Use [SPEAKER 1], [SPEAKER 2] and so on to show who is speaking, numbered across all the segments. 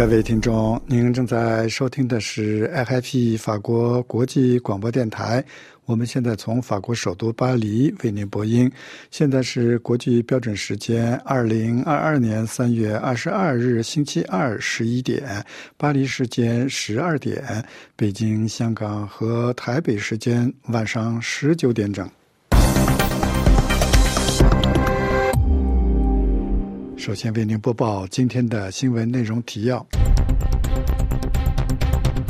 [SPEAKER 1] 各位听众，您正在收听的是 FIP 法国国际广播电台。我们现在从法国首都巴黎为您播音。现在是国际标准时间二零二二年三月二十二日星期二十一点，巴黎时间十二点，北京、香港和台北时间晚上十九点整。首先为您播报今天的新闻内容提要：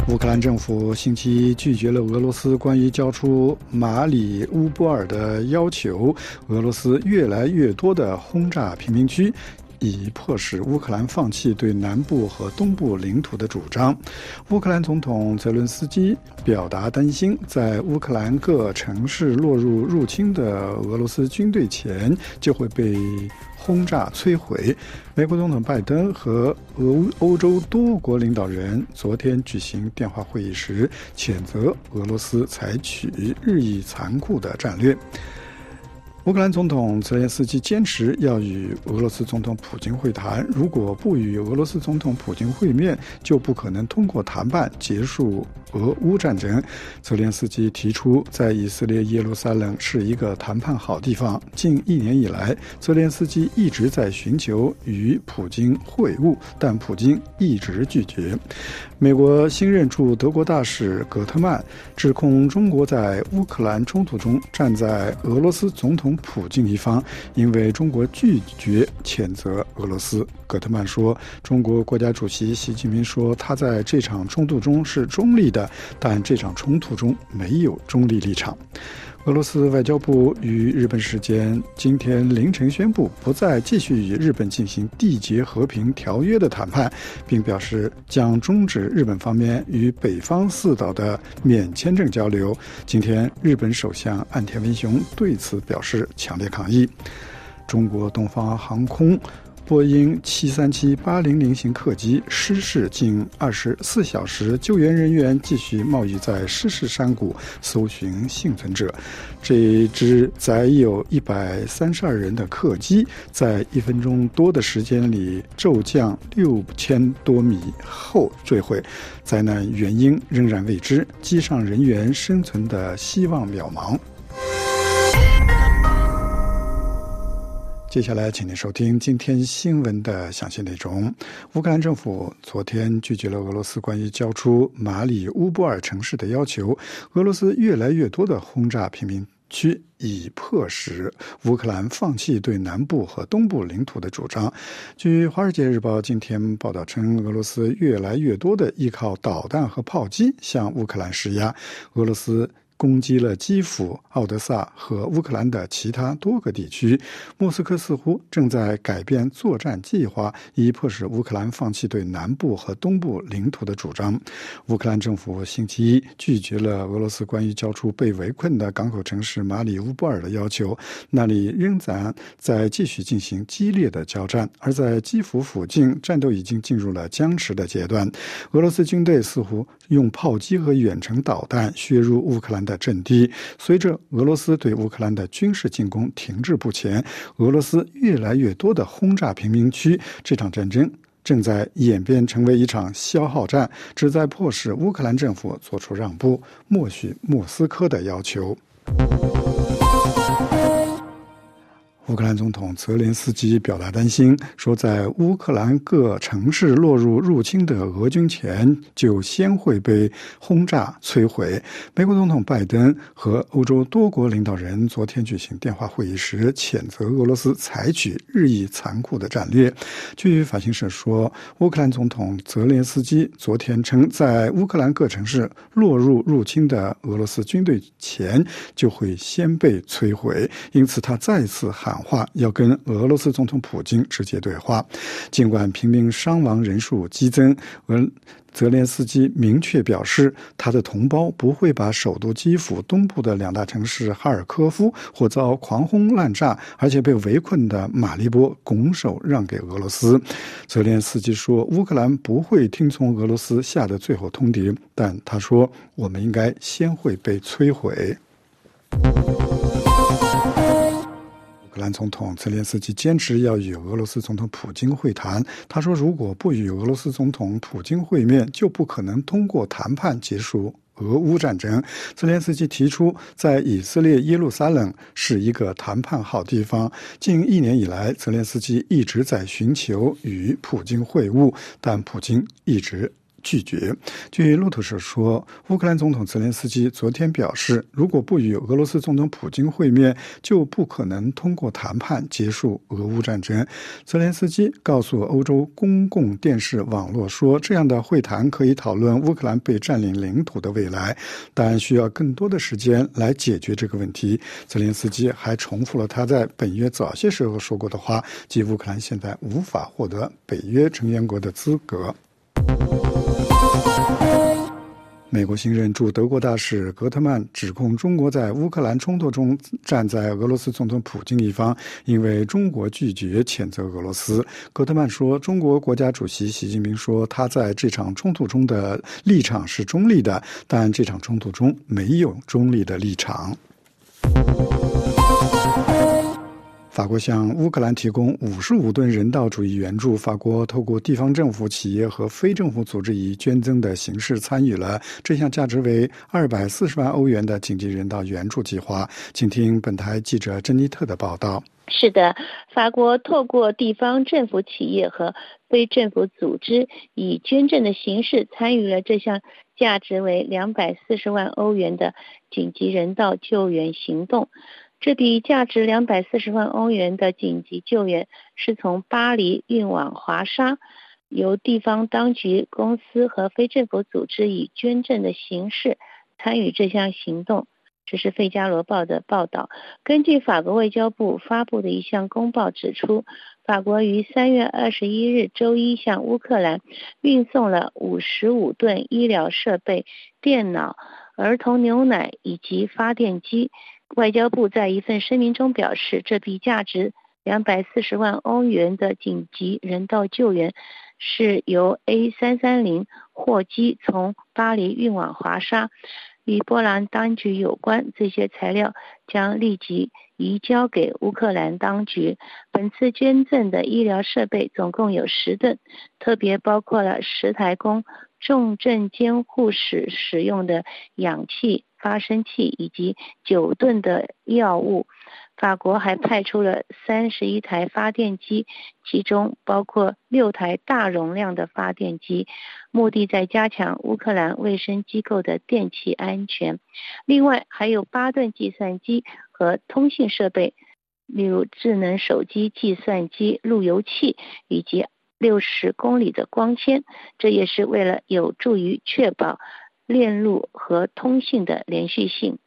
[SPEAKER 1] 乌克兰政府星期一拒绝了俄罗斯关于交出马里乌波尔的要求，俄罗斯越来越多的轰炸贫民区。以迫使乌克兰放弃对南部和东部领土的主张。乌克兰总统泽伦斯基表达担心，在乌克兰各城市落入入侵的俄罗斯军队前就会被轰炸摧毁。美国总统拜登和俄欧洲多国领导人昨天举行电话会议时，谴责俄罗斯采取日益残酷的战略。乌克兰总统泽连斯基坚持要与俄罗斯总统普京会谈，如果不与俄罗斯总统普京会面，就不可能通过谈判结束俄乌战争。泽连斯基提出，在以色列耶路撒冷是一个谈判好地方。近一年以来，泽连斯基一直在寻求与普京会晤，但普京一直拒绝。美国新任驻德国大使葛特曼指控中国在乌克兰冲突中站在俄罗斯总统普京一方，因为中国拒绝谴责俄罗斯。葛特曼说：“中国国家主席习近平说他在这场冲突中是中立的，但这场冲突中没有中立立场。”俄罗斯外交部于日本时间今天凌晨宣布，不再继续与日本进行缔结和平条约的谈判，并表示将终止日本方面与北方四岛的免签证交流。今天，日本首相岸田文雄对此表示强烈抗议。中国东方航空。波音七三七八零零型客机失事近二十四小时，救援人员继续冒雨在失事山谷搜寻幸存者。这只载有一百三十二人的客机，在一分钟多的时间里骤降六千多米后坠毁，灾难原因仍然未知，机上人员生存的希望渺茫。接下来，请您收听今天新闻的详细内容。乌克兰政府昨天拒绝了俄罗斯关于交出马里乌波尔城市的要求。俄罗斯越来越多的轰炸平民区，以迫使乌克兰放弃对南部和东部领土的主张。据《华尔街日报》今天报道称，俄罗斯越来越多的依靠导弹和炮击向乌克兰施压。俄罗斯。攻击了基辅、奥德萨和乌克兰的其他多个地区。莫斯科似乎正在改变作战计划，以迫使乌克兰放弃对南部和东部领土的主张。乌克兰政府星期一拒绝了俄罗斯关于交出被围困的港口城市马里乌波尔的要求，那里仍然在继续进行激烈的交战。而在基辅附近，战斗已经进入了僵持的阶段。俄罗斯军队似乎用炮击和远程导弹削入乌克兰。的阵地，随着俄罗斯对乌克兰的军事进攻停滞不前，俄罗斯越来越多的轰炸平民区，这场战争正在演变成为一场消耗战，旨在迫使乌克兰政府做出让步，默许莫斯科的要求。乌克兰总统泽连斯基表达担心，说在乌克兰各城市落入入侵的俄军前，就先会被轰炸摧毁。美国总统拜登和欧洲多国领导人昨天举行电话会议时，谴责俄罗斯采取日益残酷的战略。据法新社说，乌克兰总统泽连斯基昨天称，在乌克兰各城市落入入侵的俄罗斯军队前，就会先被摧毁。因此，他再次喊。话要跟俄罗斯总统普京直接对话，尽管平民伤亡人数激增，俄泽连斯基明确表示，他的同胞不会把首都基辅东部的两大城市哈尔科夫或遭狂轰滥炸，而且被围困的马利波拱手让给俄罗斯。泽连斯基说，乌克兰不会听从俄罗斯下的最后通牒，但他说，我们应该先会被摧毁。兰总统泽连斯基坚持要与俄罗斯总统普京会谈。他说，如果不与俄罗斯总统普京会面，就不可能通过谈判结束俄乌战争。泽连斯基提出，在以色列耶路撒冷是一个谈判好地方。近一年以来，泽连斯基一直在寻求与普京会晤，但普京一直。拒绝。据路透社说，乌克兰总统泽连斯基昨天表示，如果不与俄罗斯总统普京会面，就不可能通过谈判结束俄乌战争。泽连斯基告诉欧洲公共电视网络说，这样的会谈可以讨论乌克兰被占领领土的未来，但需要更多的时间来解决这个问题。泽连斯基还重复了他在本月早些时候说过的话，即乌克兰现在无法获得北约成员国的资格。美国新任驻德国大使格特曼指控中国在乌克兰冲突中站在俄罗斯总统普京一方，因为中国拒绝谴责俄罗斯。格特曼说：“中国国家主席习近平说他在这场冲突中的立场是中立的，但这场冲突中没有中立的立场。”法国向乌克兰提供五十五吨人道主义援助。法国透过地方政府、企业和非政府组织以捐赠的形式参与了这项价值为二百四十万欧元的紧急人道援助计划。请听本台记者珍妮特的报道。
[SPEAKER 2] 是的，法国透过地方政府、企业和非政府组织以捐赠的形式参与了这项价值为两百四十万欧元的紧急人道救援行动。这笔价值两百四十万欧元的紧急救援是从巴黎运往华沙，由地方当局、公司和非政府组织以捐赠的形式参与这项行动。这是《费加罗报》的报道。根据法国外交部发布的一项公报指出，法国于三月二十一日周一向乌克兰运送了五十五吨医疗设备、电脑、儿童牛奶以及发电机。外交部在一份声明中表示，这笔价值两百四十万欧元的紧急人道救援是由 A 三三零货机从巴黎运往华沙，与波兰当局有关。这些材料将立即移交给乌克兰当局。本次捐赠的医疗设备总共有十吨，特别包括了十台供重症监护室使用的氧气。发生器以及九吨的药物，法国还派出了三十一台发电机，其中包括六台大容量的发电机，目的在加强乌克兰卫生机构的电气安全。另外还有八吨计算机和通信设备，例如智能手机、计算机、路由器以及六十公里的光纤，这也是为了有助于确保。链路和通信的连续性。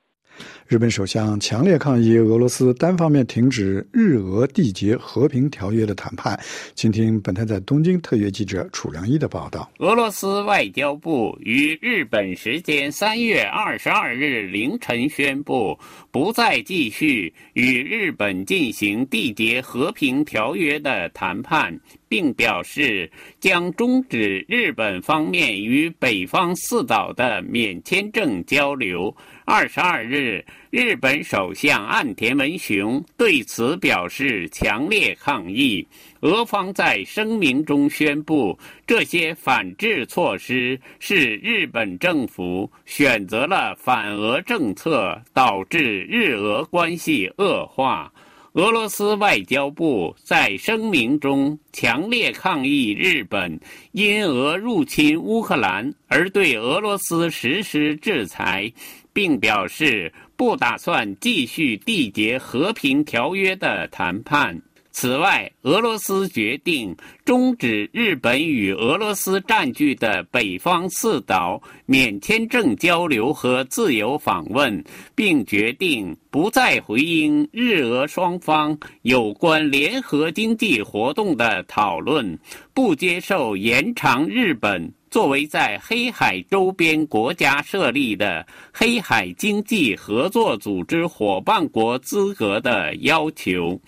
[SPEAKER 1] 日本首相强烈抗议俄罗斯单方面停止日俄缔结和平条约的谈判。请听本台在东京特约记者楚良一的报道。
[SPEAKER 3] 俄罗斯外交部于日本时间三月二十二日凌晨宣布，不再继续与日本进行缔结和平条约的谈判，并表示将终止日本方面与北方四岛的免签证交流。二十二日，日本首相岸田文雄对此表示强烈抗议。俄方在声明中宣布，这些反制措施是日本政府选择了反俄政策，导致日俄关系恶化。俄罗斯外交部在声明中强烈抗议日本因俄入侵乌克兰而对俄罗斯实施制裁。并表示不打算继续缔结和平条约的谈判。此外，俄罗斯决定终止日本与俄罗斯占据的北方四岛免签证交流和自由访问，并决定不再回应日俄双方有关联合经济活动的讨论，不接受延长日本。作为在黑海周边国家设立的黑海经济合作组织伙伴国资格的要求，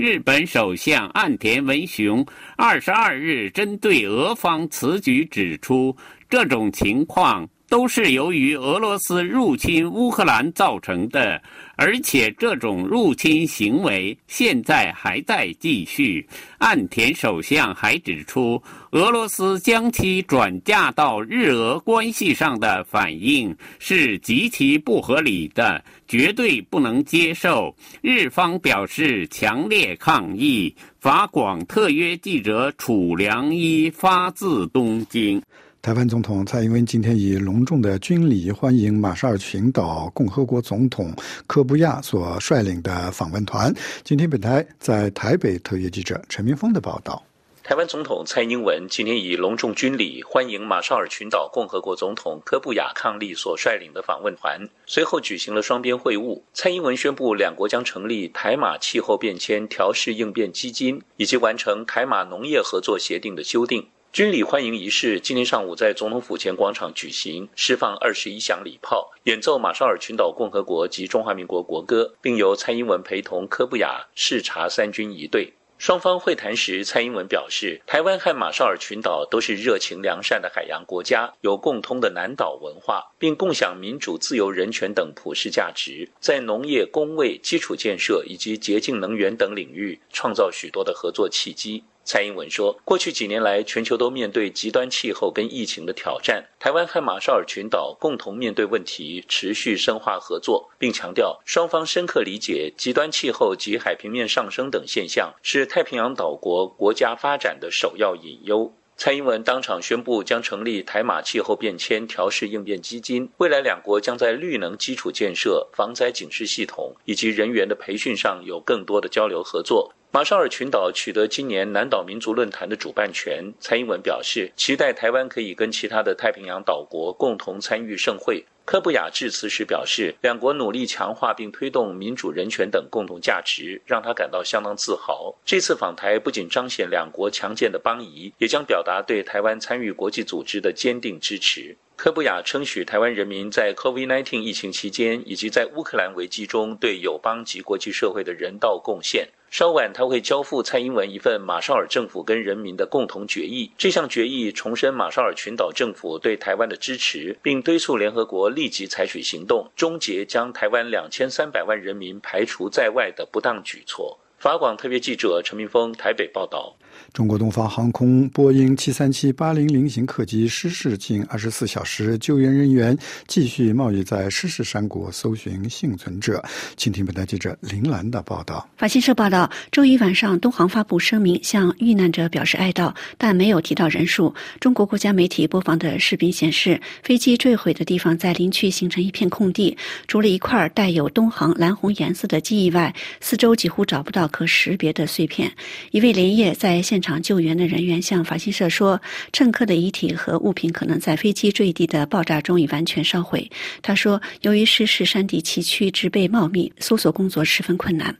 [SPEAKER 3] 日本首相岸田文雄二十二日针对俄方此举指出，这种情况都是由于俄罗斯入侵乌克兰造成的，而且这种入侵行为现在还在继续。岸田首相还指出，俄罗斯将其转嫁到日俄关系上的反应是极其不合理的，绝对不能接受。日方表示强烈抗议。法广特约记者楚良一发自东京。
[SPEAKER 1] 台湾总统蔡英文今天以隆重的军礼欢迎马绍尔群岛共和国总统科布亚所率领的访问团。今天本台在台北特约记者陈明峰的报道。
[SPEAKER 4] 台湾总统蔡英文今天以隆重军礼欢迎马绍尔群岛共和国总统科布亚伉俪所率领的访问团，随后举行了双边会晤。蔡英文宣布，两国将成立台马气候变迁调试应变基金，以及完成台马农业合作协定的修订。军礼欢迎仪式今天上午在总统府前广场举行，释放二十一响礼炮，演奏马绍尔群岛共和国及中华民国国歌，并由蔡英文陪同科布亚视察三军仪队。双方会谈时，蔡英文表示，台湾和马绍尔群岛都是热情良善的海洋国家，有共通的南岛文化，并共享民主、自由、人权等普世价值，在农业、工位、基础建设以及洁净能源等领域创造许多的合作契机。蔡英文说，过去几年来，全球都面对极端气候跟疫情的挑战，台湾和马绍尔群岛共同面对问题，持续深化合作，并强调双方深刻理解极端气候及海平面上升等现象是太平洋岛国国家发展的首要隐忧。蔡英文当场宣布，将成立台马气候变迁调试应变基金，未来两国将在绿能基础建设、防灾警示系统以及人员的培训上有更多的交流合作。马绍尔群岛取得今年南岛民族论坛的主办权，蔡英文表示期待台湾可以跟其他的太平洋岛国共同参与盛会。科布雅致辞时表示，两国努力强化并推动民主、人权等共同价值，让他感到相当自豪。这次访台不仅彰显两国强健的邦谊，也将表达对台湾参与国际组织的坚定支持。科布雅称许台湾人民在 COVID-19 疫情期间以及在乌克兰危机中对友邦及国际社会的人道贡献。稍晚，他会交付蔡英文一份马绍尔政府跟人民的共同决议。这项决议重申马绍尔群岛政府对台湾的支持，并敦促联合国立即采取行动，终结将台湾两千三百万人民排除在外的不当举措。法广特别记者陈明峰台北报道。
[SPEAKER 1] 中国东方航空波音737-800型客机失事近24小时，救援人员继续冒雨在失事山谷搜寻幸存者。请听本台记者林兰的报道。
[SPEAKER 5] 法新社报道，周一晚上，东航发布声明向遇难者表示哀悼，但没有提到人数。中国国家媒体播放的视频显示，飞机坠毁的地方在林区形成一片空地，除了一块带有东航蓝红颜色的机翼外，四周几乎找不到可识别的碎片。一位连夜在现场救援的人员向法新社说：“乘客的遗体和物品可能在飞机坠地的爆炸中已完全烧毁。”他说：“由于失事山地崎岖、植被茂密，搜索工作十分困难。”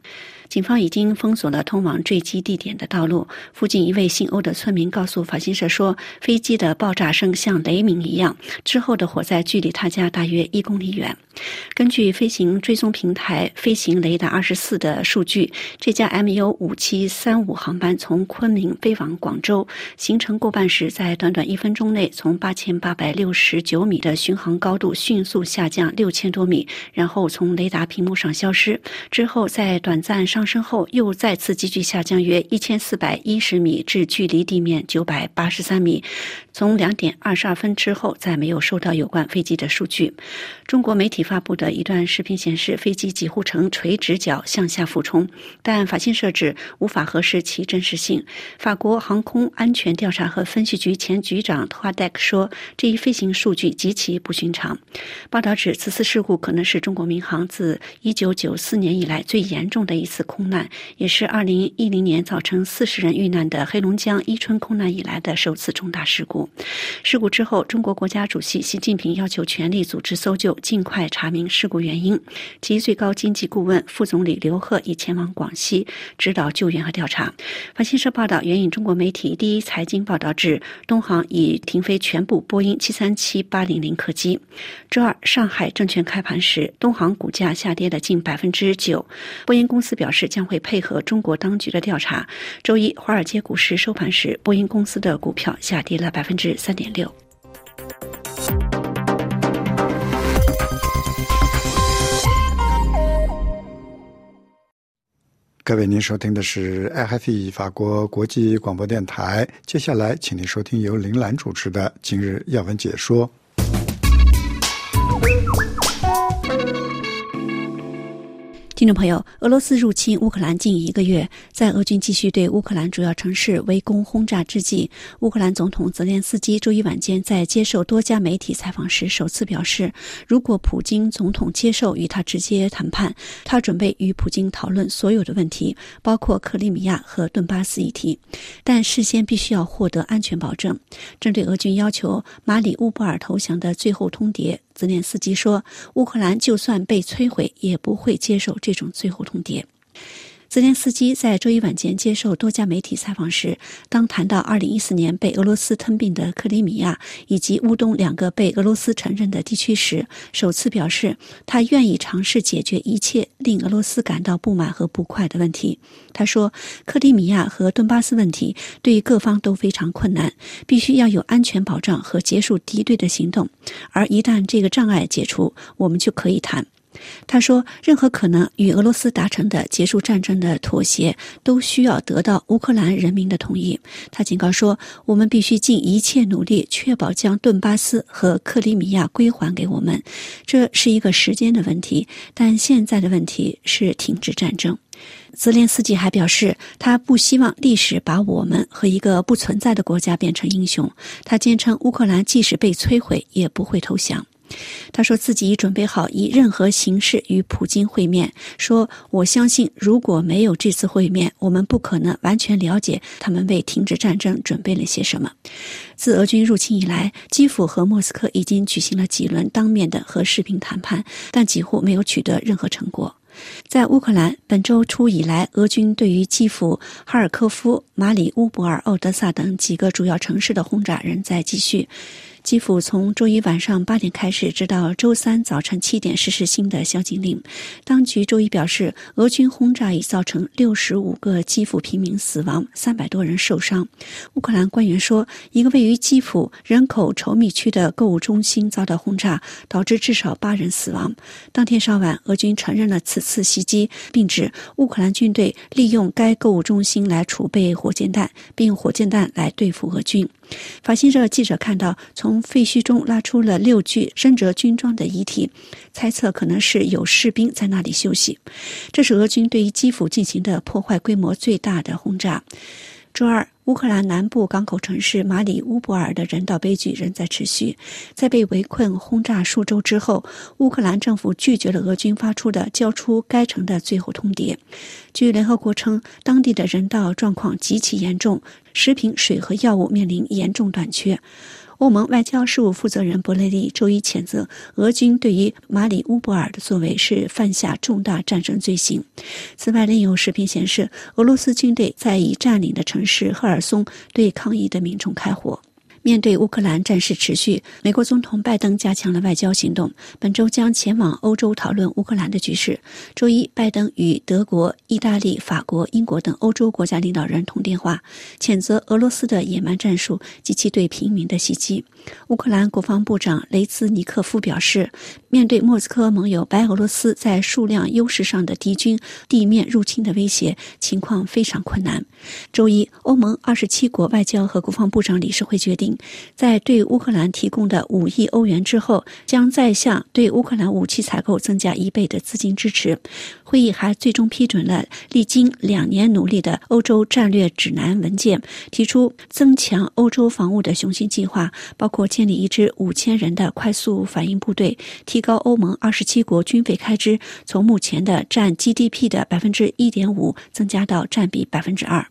[SPEAKER 5] 警方已经封锁了通往坠机地点的道路。附近一位姓欧的村民告诉法新社说：“飞机的爆炸声像雷鸣一样。”之后的火灾距离他家大约一公里远。根据飞行追踪平台飞行雷达二十四的数据，这架 MU 五七三五航班从昆明飞往广州，行程过半时，在短短一分钟内从八千八百六十九米的巡航高度迅速下降六千多米，然后从雷达屏幕上消失。之后在短暂上上升后，又再次急剧下降约一千四百一十米至距离地面九百八十三米。从两点二十二分之后，再没有收到有关飞机的数据。中国媒体发布的一段视频显示，飞机几乎呈垂直角向下俯冲，但法新社指无法核实其真实性。法国航空安全调查和分析局前局长托阿戴克说，这一飞行数据极其不寻常。报道指，此次事故可能是中国民航自一九九四年以来最严重的一次空难，也是二零一零年造成四十人遇难的黑龙江伊春空难以来的首次重大事故。事故之后，中国国家主席习近平要求全力组织搜救，尽快查明事故原因。其最高经济顾问、副总理刘鹤已前往广西指导救援和调查。法新社报道，援引中国媒体第一财经报道指，东航已停飞全部波音737-800客机。周二，上海证券开盘时，东航股价下跌了近百分之九。波音公司表示将会配合中国当局的调查。周一，华尔街股市收盘时，波音公司的股票下跌了百分分之三点六。
[SPEAKER 1] 各位，您收听的是 i h f 法国国际广播电台。接下来，请您收听由林兰主持的今日要闻解说。
[SPEAKER 5] 听众朋友，俄罗斯入侵乌克兰近一个月，在俄军继续对乌克兰主要城市围攻轰炸之际，乌克兰总统泽连斯基周一晚间在接受多家媒体采访时，首次表示，如果普京总统接受与他直接谈判，他准备与普京讨论所有的问题，包括克里米亚和顿巴斯议题，但事先必须要获得安全保证。针对俄军要求马里乌波尔投降的最后通牒。泽连斯基说：“乌克兰就算被摧毁，也不会接受这种最后通牒。”泽连斯基在周一晚间接受多家媒体采访时，当谈到2014年被俄罗斯吞并的克里米亚以及乌东两个被俄罗斯承认的地区时，首次表示他愿意尝试解决一切令俄罗斯感到不满和不快的问题。他说：“克里米亚和顿巴斯问题对各方都非常困难，必须要有安全保障和结束敌对的行动。而一旦这个障碍解除，我们就可以谈。”他说：“任何可能与俄罗斯达成的结束战争的妥协，都需要得到乌克兰人民的同意。”他警告说：“我们必须尽一切努力，确保将顿巴斯和克里米亚归还给我们。这是一个时间的问题，但现在的问题是停止战争。”泽连斯基还表示，他不希望历史把我们和一个不存在的国家变成英雄。他坚称，乌克兰即使被摧毁，也不会投降。他说自己已准备好以任何形式与普京会面。说：“我相信，如果没有这次会面，我们不可能完全了解他们为停止战争准备了些什么。”自俄军入侵以来，基辅和莫斯科已经举行了几轮当面的和视频谈判，但几乎没有取得任何成果。在乌克兰，本周初以来，俄军对于基辅、哈尔科夫、马里乌波尔、奥德萨等几个主要城市的轰炸仍在继续。基辅从周一晚上八点开始，直到周三早晨七点实施新的宵禁令。当局周一表示，俄军轰炸已造成六十五个基辅平民死亡，三百多人受伤。乌克兰官员说，一个位于基辅人口稠密区的购物中心遭到轰炸，导致至少八人死亡。当天稍晚，俄军承认了此次袭击，并指乌克兰军队利用该购物中心来储备火箭弹，并用火箭弹来对付俄军。法新社记者看到，从废墟中拉出了六具身着军装的遗体，猜测可能是有士兵在那里休息。这是俄军对于基辅进行的破坏规模最大的轰炸。周二。乌克兰南部港口城市马里乌波尔的人道悲剧仍在持续。在被围困、轰炸数周之后，乌克兰政府拒绝了俄军发出的交出该城的最后通牒。据联合国称，当地的人道状况极其严重，食品、水和药物面临严重短缺。欧盟外交事务负责人博雷利周一谴责俄军对于马里乌波尔的作为是犯下重大战争罪行。此外，另有视频显示，俄罗斯军队在已占领的城市赫尔松对抗议的民众开火。面对乌克兰战事持续，美国总统拜登加强了外交行动，本周将前往欧洲讨论乌克兰的局势。周一，拜登与德国、意大利、法国、英国等欧洲国家领导人通电话，谴责俄罗斯的野蛮战术及其对平民的袭击。乌克兰国防部长雷兹尼克夫表示，面对莫斯科盟友白俄罗斯在数量优势上的敌军地面入侵的威胁，情况非常困难。周一，欧盟二十七国外交和国防部长理事会决定。在对乌克兰提供的五亿欧元之后，将再向对乌克兰武器采购增加一倍的资金支持。会议还最终批准了历经两年努力的欧洲战略指南文件，提出增强欧洲防务的雄心计划，包括建立一支五千人的快速反应部队，提高欧盟二十七国军费开支，从目前的占 GDP 的百分之一点五增加到占比百分之二。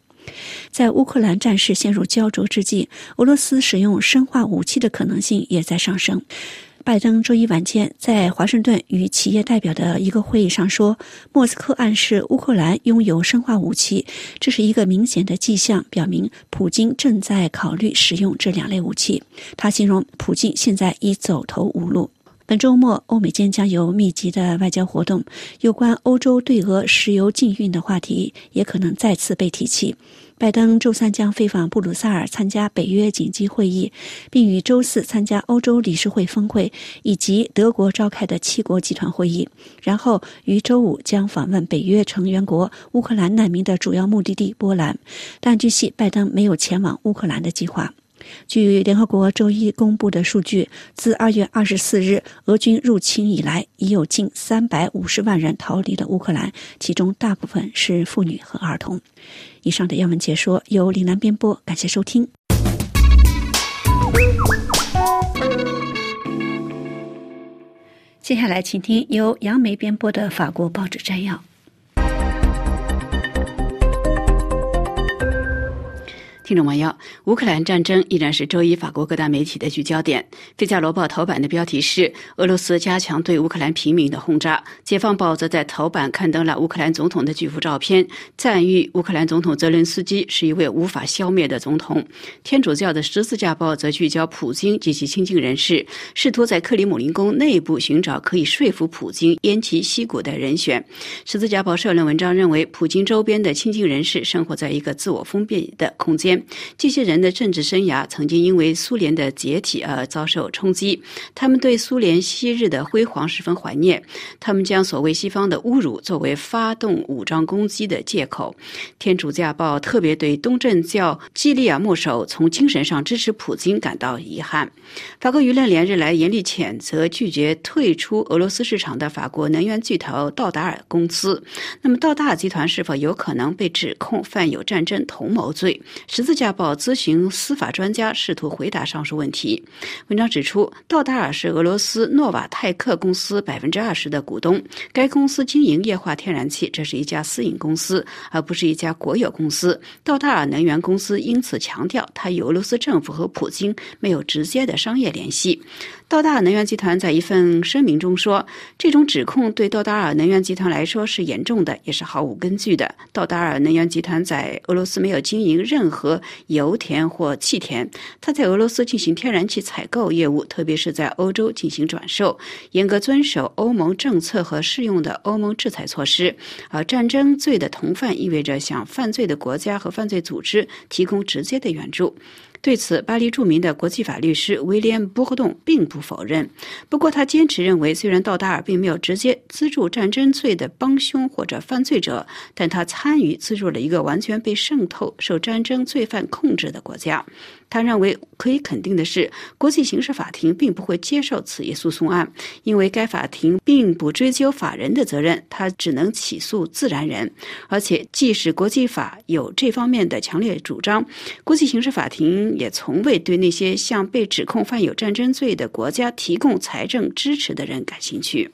[SPEAKER 5] 在乌克兰战事陷入焦灼之际，俄罗斯使用生化武器的可能性也在上升。拜登周一晚间在华盛顿与企业代表的一个会议上说：“莫斯科暗示乌克兰拥有生化武器，这是一个明显的迹象，表明普京正在考虑使用这两类武器。”他形容普京现在已走投无路。本周末，欧美间将有密集的外交活动，有关欧洲对俄石油禁运的话题也可能再次被提起。拜登周三将飞访布鲁塞尔参加北约紧急会议，并于周四参加欧洲理事会峰会以及德国召开的七国集团会议，然后于周五将访问北约成员国乌克兰难民的主要目的地波兰。但据悉，拜登没有前往乌克兰的计划。据联合国周一公布的数据，自二月二十四日俄军入侵以来，已有近三百五十万人逃离了乌克兰，其中大部分是妇女和儿童。以上的要闻解说由岭南编播，感谢收听。接下来，请听由杨梅编播的法国报纸摘要。
[SPEAKER 6] 听众朋友，乌克兰战争依然是周一法国各大媒体的聚焦点。《费加罗报》头版的标题是“俄罗斯加强对乌克兰平民的轰炸”，《解放报》则在头版刊登了乌克兰总统的巨幅照片，赞誉乌克兰总统泽连斯基是一位无法消灭的总统。《天主教的十字架报》则聚焦普京及其亲近人士，试图在克里姆林宫内部寻找可以说服普京偃旗息鼓的人选。《十字架报》社论文章认为，普京周边的亲近人士生活在一个自我封闭的空间。这些人的政治生涯曾经因为苏联的解体而遭受冲击，他们对苏联昔日的辉煌十分怀念。他们将所谓西方的侮辱作为发动武装攻击的借口。天主教报特别对东正教基利亚牧首从精神上支持普京感到遗憾。法国舆论连日来严厉谴责拒绝退出俄罗斯市场的法国能源巨头道达尔公司。那么，道达尔集团是否有可能被指控犯有战争同谋罪？十字架报咨询司法专家，试图回答上述问题。文章指出，道达尔是俄罗斯诺瓦泰克公司百分之二十的股东。该公司经营液化天然气，这是一家私营公司，而不是一家国有公司。道达尔能源公司因此强调，它与俄罗斯政府和普京没有直接的商业联系。道达尔能源集团在一份声明中说：“这种指控对道达尔能源集团来说是严重的，也是毫无根据的。道达尔能源集团在俄罗斯没有经营任何油田或气田，它在俄罗斯进行天然气采购业务，特别是在欧洲进行转售，严格遵守欧盟政策和适用的欧盟制裁措施。而战争罪的同犯意味着向犯罪的国家和犯罪组织提供直接的援助。”对此，巴黎著名的国际法律师威廉·波克顿并不否认。不过，他坚持认为，虽然道达尔并没有直接资助战争罪的帮凶或者犯罪者，但他参与资助了一个完全被渗透、受战争罪犯控制的国家。他认为可以肯定的是，国际刑事法庭并不会接受此一诉讼案，因为该法庭并不追究法人的责任，他只能起诉自然人。而且，即使国际法有这方面的强烈主张，国际刑事法庭也从未对那些向被指控犯有战争罪的国家提供财政支持的人感兴趣。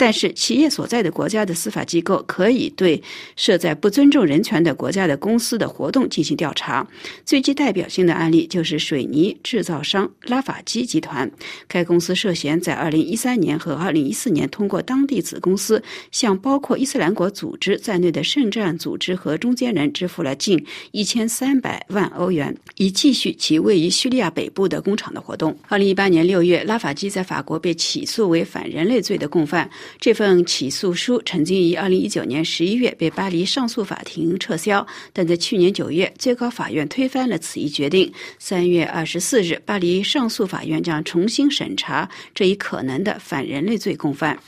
[SPEAKER 6] 但是，企业所在的国家的司法机构可以对设在不尊重人权的国家的公司的活动进行调查。最具代表性的案例。就是水泥制造商拉法基集团，该公司涉嫌在二零一三年和二零一四年通过当地子公司向包括伊斯兰国组织在内的圣战组织和中间人支付了近一千三百万欧元，以继续其位于叙利亚北部的工厂的活动。二零一八年六月，拉法基在法国被起诉为反人类罪的共犯。这份起诉书曾经于二零一九年十一月被巴黎上诉法庭撤销，但在去年九月，最高法院推翻了此一决定。三月二十四日，巴黎上诉法院将重新审查这一可能的反人类罪共犯。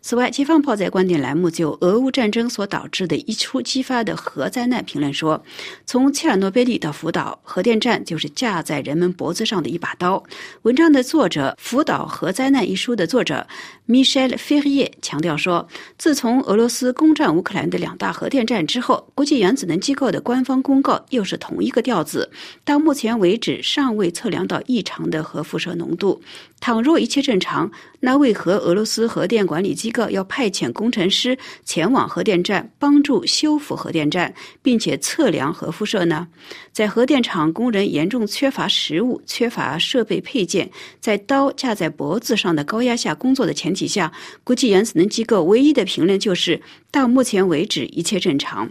[SPEAKER 6] 此外，《解放报》在观点栏目就俄乌战争所导致的一触即发的核灾难评论说：“从切尔诺贝利到福岛核电站，就是架在人们脖子上的一把刀。”文章的作者《福岛核灾难》一书的作者 Michel Ferrier 强调说：“自从俄罗斯攻占乌克兰的两大核电站之后，国际原子能机构的官方公告又是同一个调子。到目前为止，尚未测量到异常的核辐射浓度。倘若一切正常，那为何俄罗斯核电管理机构要派遣工程师前往核电站帮助修复核电站，并且测量核辐射呢？在核电厂工人严重缺乏食物、缺乏设备配件，在刀架在脖子上的高压下工作的前提下，国际原子能机构唯一的评论就是：到目前为止一切正常。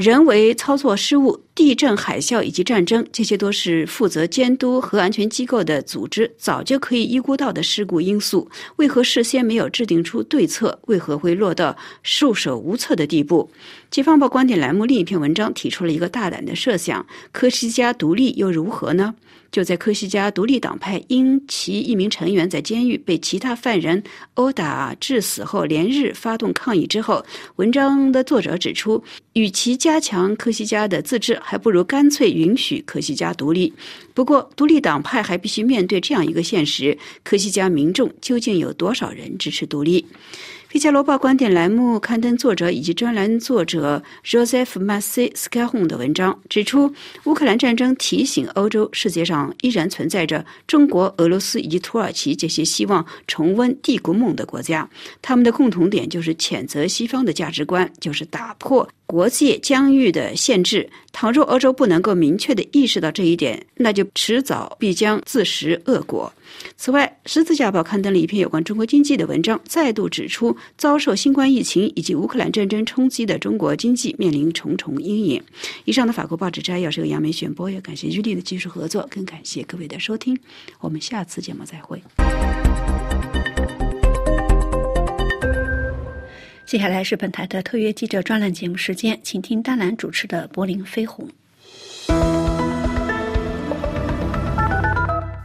[SPEAKER 6] 人为操作失误。地震、海啸以及战争，这些都是负责监督核安全机构的组织早就可以预估到的事故因素。为何事先没有制定出对策？为何会落到束手无策的地步？解放报观点栏目另一篇文章提出了一个大胆的设想：科学家独立又如何呢？就在科西嘉独立党派因其一名成员在监狱被其他犯人殴打致死后，连日发动抗议之后，文章的作者指出，与其加强科西嘉的自治，还不如干脆允许科西嘉独立。不过，独立党派还必须面对这样一个现实：科西嘉民众究竟有多少人支持独立？《费加罗报》观点栏目刊登作者以及专栏作者 Joseph Massey Skahon 的文章指出，乌克兰战争提醒欧洲，世界上依然存在着中国、俄罗斯以及土耳其这些希望重温帝国梦的国家。他们的共同点就是谴责西方的价值观，就是打破。国界疆域的限制，倘若欧洲不能够明确的意识到这一点，那就迟早必将自食恶果。此外，《十字架报》刊登了一篇有关中国经济的文章，再度指出，遭受新冠疫情以及乌克兰战争冲击的中国经济面临重重阴影。以上的法国报纸摘要是由杨梅选播，也感谢玉丽的技术合作，更感谢各位的收听。我们下次节目再会。
[SPEAKER 5] 接下来是本台的特约记者专栏节目时间，请听丹兰主持的《柏林飞鸿》。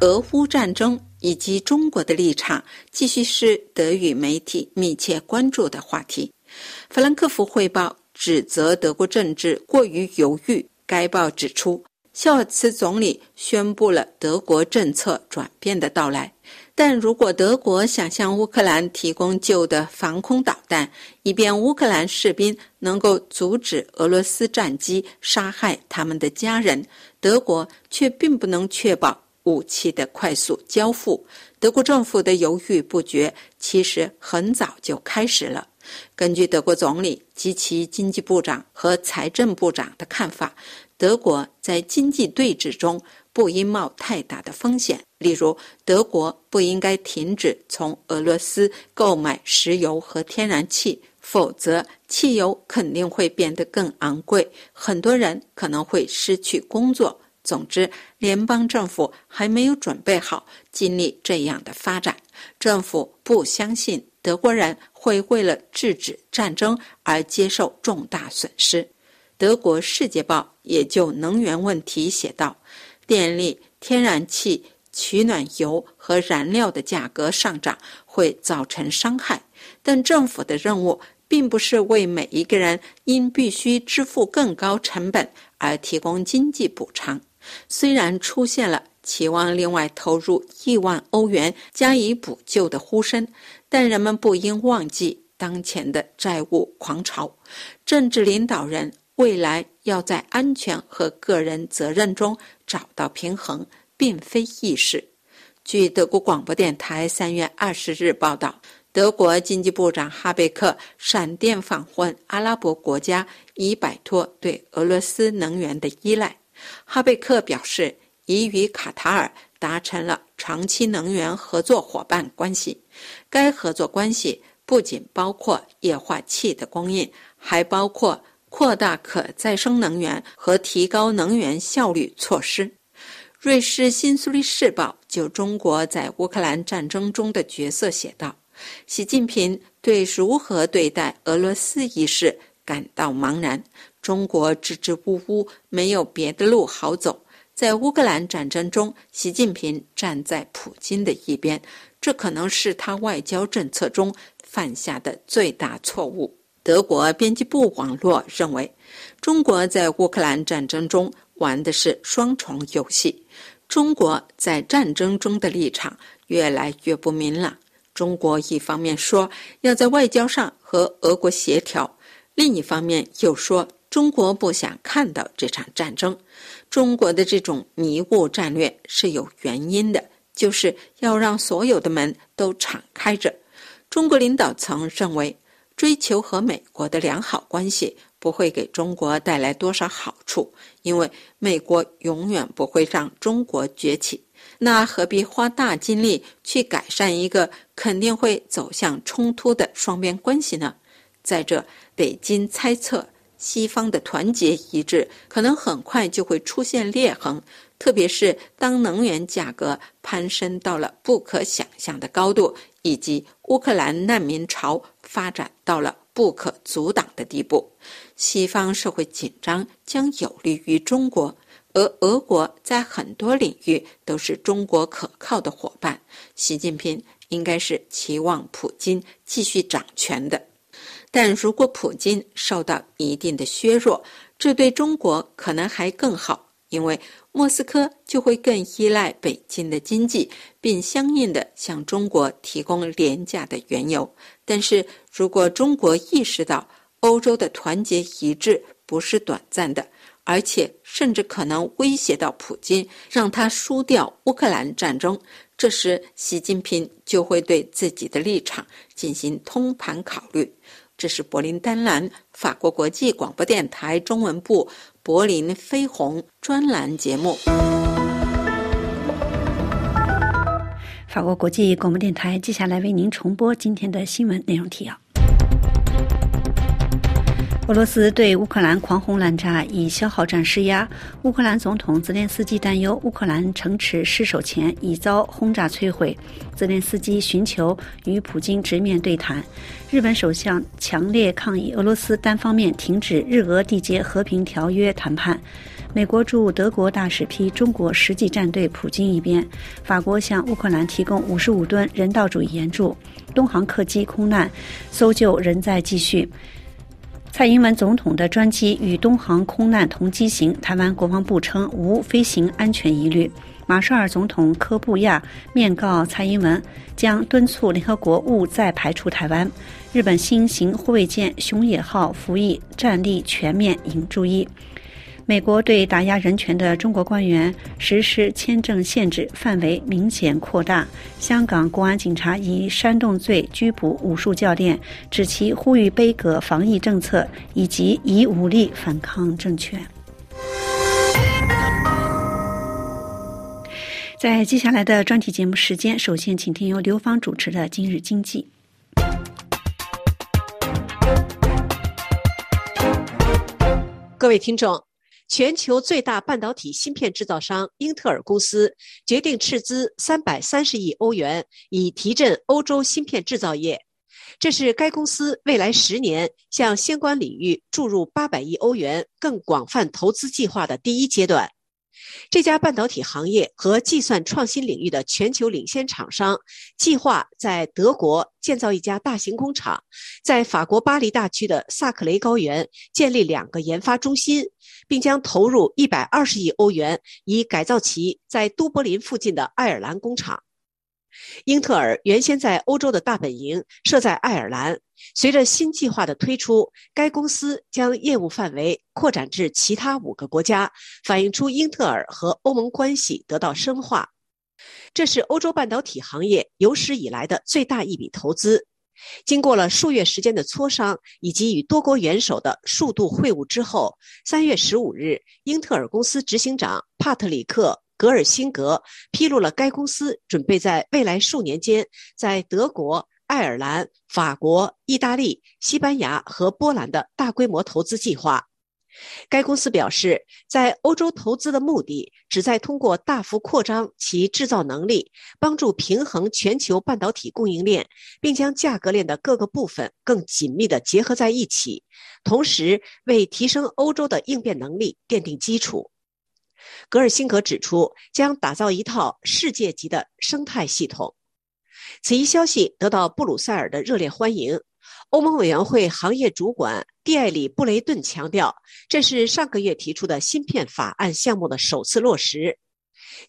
[SPEAKER 7] 俄乌战争以及中国的立场，继续是德语媒体密切关注的话题。法兰克福汇报指责德国政治过于犹豫。该报指出，肖尔茨总理宣布了德国政策转变的到来。但如果德国想向乌克兰提供旧的防空导弹，以便乌克兰士兵能够阻止俄罗斯战机杀害他们的家人，德国却并不能确保武器的快速交付。德国政府的犹豫不决其实很早就开始了。根据德国总理及其经济部长和财政部长的看法，德国在经济对峙中。不应冒太大的风险，例如，德国不应该停止从俄罗斯购买石油和天然气，否则汽油肯定会变得更昂贵，很多人可能会失去工作。总之，联邦政府还没有准备好经历这样的发展。政府不相信德国人会为了制止战争而接受重大损失。德国《世界报》也就能源问题写道。电力、天然气、取暖油和燃料的价格上涨会造成伤害，但政府的任务并不是为每一个人因必须支付更高成本而提供经济补偿。虽然出现了期望另外投入亿万欧元加以补救的呼声，但人们不应忘记当前的债务狂潮。政治领导人未来要在安全和个人责任中。找到平衡并非易事。据德国广播电台三月二十日报道，德国经济部长哈贝克闪电访问阿拉伯国家，以摆脱对俄罗斯能源的依赖。哈贝克表示，已与卡塔尔达成了长期能源合作伙伴关系。该合作关系不仅包括液化气的供应，还包括。扩大可再生能源和提高能源效率措施。瑞士新苏黎世报就中国在乌克兰战争中的角色写道：“习近平对如何对待俄罗斯一事感到茫然。中国支支吾吾，没有别的路好走。在乌克兰战争中，习近平站在普京的一边，这可能是他外交政策中犯下的最大错误。”德国编辑部网络认为，中国在乌克兰战争中玩的是双重游戏。中国在战争中的立场越来越不明朗。中国一方面说要在外交上和俄国协调，另一方面又说中国不想看到这场战争。中国的这种迷雾战略是有原因的，就是要让所有的门都敞开着。中国领导层认为。追求和美国的良好关系不会给中国带来多少好处，因为美国永远不会让中国崛起。那何必花大精力去改善一个肯定会走向冲突的双边关系呢？再者，北京猜测西方的团结一致可能很快就会出现裂痕，特别是当能源价格攀升到了不可想象的高度，以及乌克兰难民潮发展到了不可阻挡的地步。西方社会紧张将有利于中国，而俄国在很多领域都是中国可靠的伙伴。习近平应该是期望普京继续掌权的。但如果普京受到一定的削弱，这对中国可能还更好，因为莫斯科就会更依赖北京的经济，并相应的向中国提供廉价的原油。但是如果中国意识到欧洲的团结一致不是短暂的，而且甚至可能威胁到普京，让他输掉乌克兰战争，这时习近平就会对自己的立场进行通盘考虑。这是柏林丹兰法国国际广播电台中文部柏林飞鸿专栏节目。
[SPEAKER 5] 法国国际广播电台接下来为您重播今天的新闻内容提要。俄罗斯对乌克兰狂轰滥炸，以消耗战施压。乌克兰总统泽连斯基担忧乌克兰城池失守前已遭轰炸摧毁。泽连斯基寻求与普京直面对谈。日本首相强烈抗议俄罗斯单方面停止日俄缔结和平条约谈判。美国驻德国大使批中国实际站队普京一边。法国向乌克兰提供五十五吨人道主义援助。东航客机空难，搜救仍在继续。蔡英文总统的专机与东航空难同机型，台湾国防部称无飞行安全疑虑。马绍尔总统科布亚面告蔡英文，将敦促联合国勿再排除台湾。日本新型护卫舰熊野号服役战力全面引注意。美国对打压人权的中国官员实施签证限制范围明显扩大。香港公安警察以煽动罪拘捕武术教练，指其呼吁杯葛防疫政策以及以武力反抗政权。在接下来的专题节目时间，首先请听由刘芳主持的《今日经济》。
[SPEAKER 8] 各位听众。全球最大半导体芯片制造商英特尔公司决定斥资三百三十亿欧元，以提振欧洲芯片制造业。这是该公司未来十年向相关领域注入八百亿欧元更广泛投资计划的第一阶段。这家半导体行业和计算创新领域的全球领先厂商，计划在德国建造一家大型工厂，在法国巴黎大区的萨克雷高原建立两个研发中心，并将投入一百二十亿欧元，以改造其在都柏林附近的爱尔兰工厂。英特尔原先在欧洲的大本营设在爱尔兰。随着新计划的推出，该公司将业务范围扩展至其他五个国家，反映出英特尔和欧盟关系得到深化。这是欧洲半导体行业有史以来的最大一笔投资。经过了数月时间的磋商以及与多国元首的数度会晤之后，三月十五日，英特尔公司执行长帕特里克·格尔辛格披露了该公司准备在未来数年间在德国。爱尔兰、法国、意大利、西班牙和波兰的大规模投资计划。该公司表示，在欧洲投资的目的旨在通过大幅扩张其制造能力，帮助平衡全球半导体供应链，并将价格链的各个部分更紧密地结合在一起，同时为提升欧洲的应变能力奠定基础。格尔辛格指出，将打造一套世界级的生态系统。此一消息得到布鲁塞尔的热烈欢迎。欧盟委员会行业主管蒂埃里·布雷顿强调，这是上个月提出的芯片法案项目的首次落实。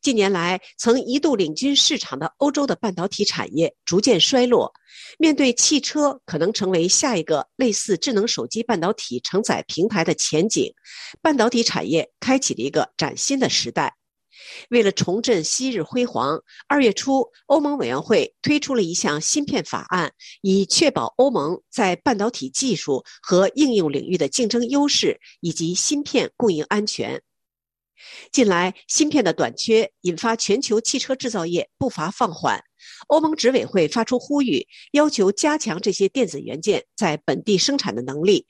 [SPEAKER 8] 近年来，曾一度领军市场的欧洲的半导体产业逐渐衰落。面对汽车可能成为下一个类似智能手机半导体承载平台的前景，半导体产业开启了一个崭新的时代。为了重振昔日辉煌，二月初，欧盟委员会推出了一项芯片法案，以确保欧盟在半导体技术和应用领域的竞争优势以及芯片供应安全。近来，芯片的短缺引发全球汽车制造业步伐放缓，欧盟执委会发出呼吁，要求加强这些电子元件在本地生产的能力。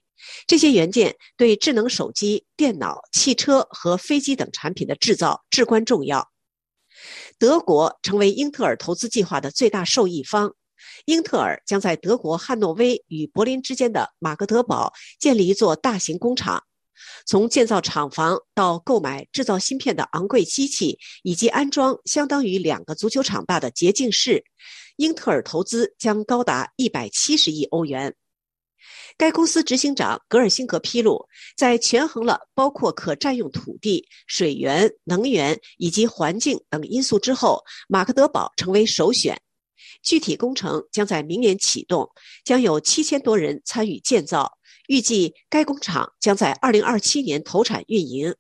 [SPEAKER 8] 这些元件对智能手机、电脑、汽车和飞机等产品的制造至关重要。德国成为英特尔投资计划的最大受益方。英特尔将在德国汉诺威与柏林之间的马格德堡建立一座大型工厂。从建造厂房到购买制造芯片的昂贵机器，以及安装相当于两个足球场大的洁净室，英特尔投资将高达一百七十亿欧元。该公司执行长格尔辛格披露，在权衡了包括可占用土地、水源、能源以及环境等因素之后，马克德堡成为首选。具体工程将在明年启动，将有七千多人参与建造。预计该工厂将在二零二七年投产运营，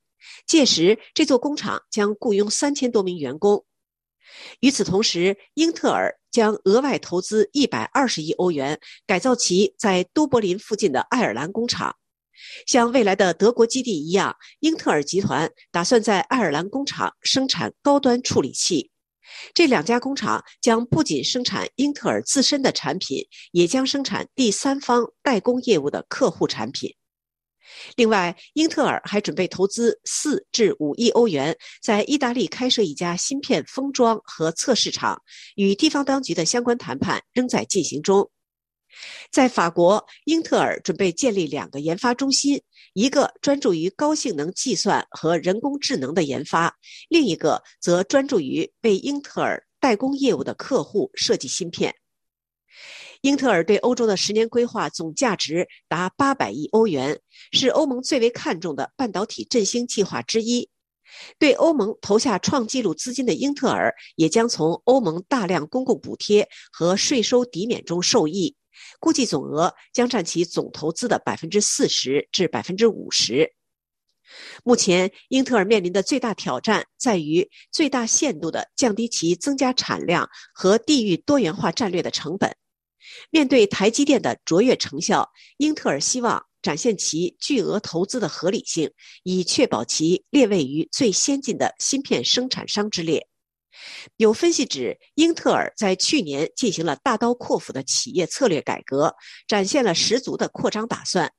[SPEAKER 8] 届时这座工厂将雇佣三千多名员工。与此同时，英特尔将额外投资一百二十亿欧元改造其在都柏林附近的爱尔兰工厂。像未来的德国基地一样，英特尔集团打算在爱尔兰工厂生产高端处理器。这两家工厂将不仅生产英特尔自身的产品，也将生产第三方代工业务的客户产品。另外，英特尔还准备投资四至五亿欧元，在意大利开设一家芯片封装和测试厂，与地方当局的相关谈判仍在进行中。在法国，英特尔准备建立两个研发中心，一个专注于高性能计算和人工智能的研发，另一个则专注于为英特尔代工业务的客户设计芯片。英特尔对欧洲的十年规划总价值达八百亿欧元，是欧盟最为看重的半导体振兴计划之一。对欧盟投下创纪录资金的英特尔，也将从欧盟大量公共补贴和税收抵免中受益。估计总额将占其总投资的百分之四十至百分之五十。目前，英特尔面临的最大挑战在于最大限度地降低其增加产量和地域多元化战略的成本。面对台积电的卓越成效，英特尔希望展现其巨额投资的合理性，以确保其列位于最先进的芯片生产商之列。有分析指，英特尔在去年进行了大刀阔斧的企业策略改革，展现了十足的扩张打算。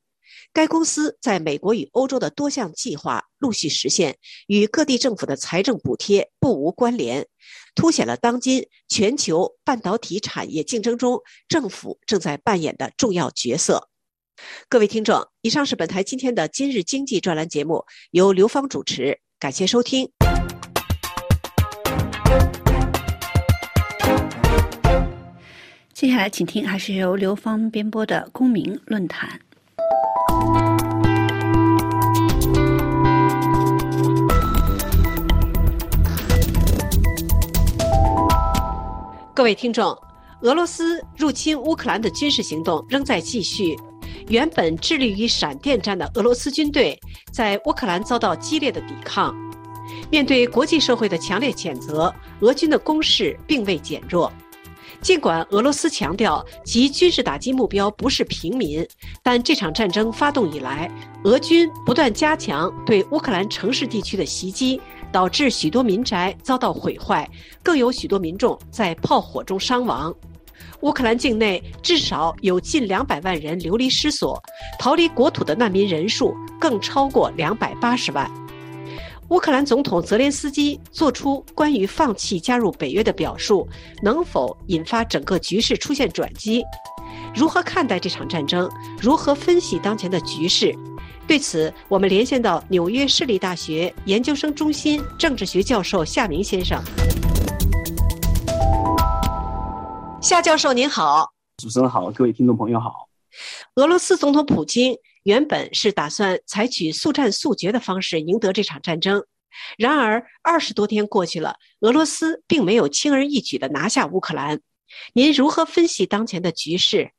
[SPEAKER 8] 该公司在美国与欧洲的多项计划陆续实现，与各地政府的财政补贴不无关联，凸显了当今全球半导体产业竞争中政府正在扮演的重要角色。各位听众，以上是本台今天的今日经济专栏节目，由刘芳主持，感谢收听。
[SPEAKER 5] 接下来，请听还是由刘芳编播的《公民论坛》。
[SPEAKER 8] 各位听众，俄罗斯入侵乌克兰的军事行动仍在继续。原本致力于闪电战的俄罗斯军队，在乌克兰遭到激烈的抵抗。面对国际社会的强烈谴责，俄军的攻势并未减弱。尽管俄罗斯强调其军事打击目标不是平民，但这场战争发动以来，俄军不断加强对乌克兰城市地区的袭击，导致许多民宅遭到毁坏，更有许多民众在炮火中伤亡。乌克兰境内至少有近两百万人流离失所，逃离国土的难民人数更超过两百八十万。乌克兰总统泽连斯基做出关于放弃加入北约的表述，能否引发整个局势出现转机？如何看待这场战争？如何分析当前的局势？对此，我们连线到纽约市立大学研究生中心政治学教授夏明先生。夏教授您好，
[SPEAKER 9] 主持人好，各位听众朋友好。
[SPEAKER 8] 俄罗斯总统普京。原本是打算采取速战速决的方式赢得这场战争，然而二十多天过去了，俄罗斯并没有轻而易举地拿下乌克兰。您如何分析当前的局势？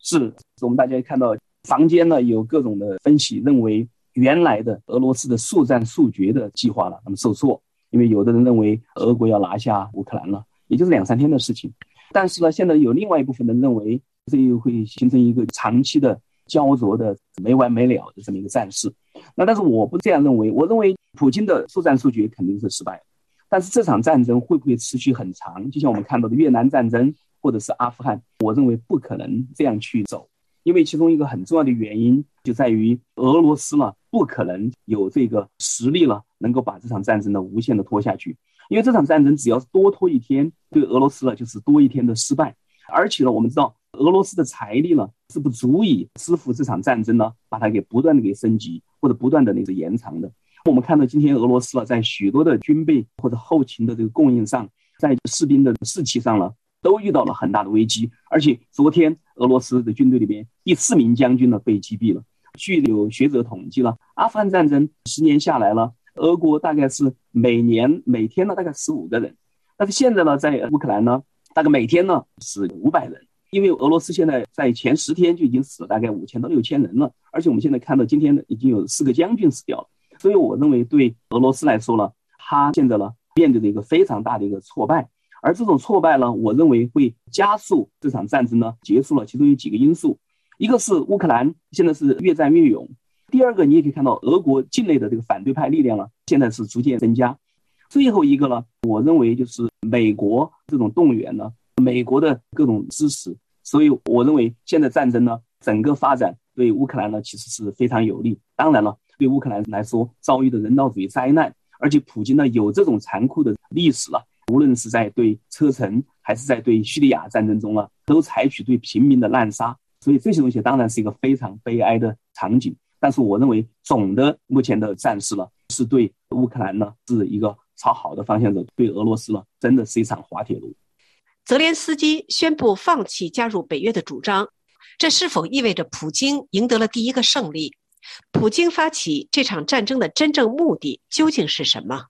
[SPEAKER 9] 是我们大家看到坊间呢有各种的分析，认为原来的俄罗斯的速战速决的计划了，那么受挫，因为有的人认为俄国要拿下乌克兰了，也就是两三天的事情。但是呢，现在有另外一部分人认为，这又会形成一个长期的。焦灼的没完没了的这么一个战事，那但是我不这样认为，我认为普京的速战速决肯定是失败，但是这场战争会不会持续很长？就像我们看到的越南战争或者是阿富汗，我认为不可能这样去走。因为其中一个很重要的原因就在于俄罗斯呢不可能有这个实力了，能够把这场战争呢无限的拖下去。因为这场战争只要是多拖一天，对俄罗斯呢就是多一天的失败。而且呢，我们知道俄罗斯的财力呢是不足以支付这场战争呢，把它给不断的给升级或者不断的那个延长的。我们看到今天俄罗斯呢，在许多的军备或者后勤的这个供应上，在士兵的士气上呢，都遇到了很大的危机。而且昨天俄罗斯的军队里边第四名将军呢被击毙了。据有学者统计了，阿富汗战争十年下来了，俄国大概是每年每天呢大概十五个人，但是现在呢，在乌克兰呢。大概每天呢是五百人，因为俄罗斯现在在前十天就已经死了大概五千到六千人了，而且我们现在看到今天已经有四个将军死掉了，所以我认为对俄罗斯来说呢，他现在呢面对着一个非常大的一个挫败，而这种挫败呢，我认为会加速这场战争呢结束了。其中有几个因素，一个是乌克兰现在是越战越勇，第二个你也可以看到俄国境内的这个反对派力量呢现在是逐渐增加。最后一个呢，我认为就是美国这种动员呢，美国的各种支持，所以我认为现在战争呢，整个发展对乌克兰呢其实是非常有利。当然了，对乌克兰来说遭遇的人道主义灾难，而且普京呢有这种残酷的历史了，无论是在对车臣还是在对叙利亚战争中啊，都采取对平民的滥杀，所以这些东西当然是一个非常悲哀的场景。但是我认为总的目前的战事呢，是对乌克兰呢是一个。朝好的方向走，对俄罗斯呢，真的是一场滑铁卢。
[SPEAKER 8] 泽连斯基宣布放弃加入北约的主张，这是否意味着普京赢得了第一个胜利？普京发起这场战争的真正目的究竟是什么？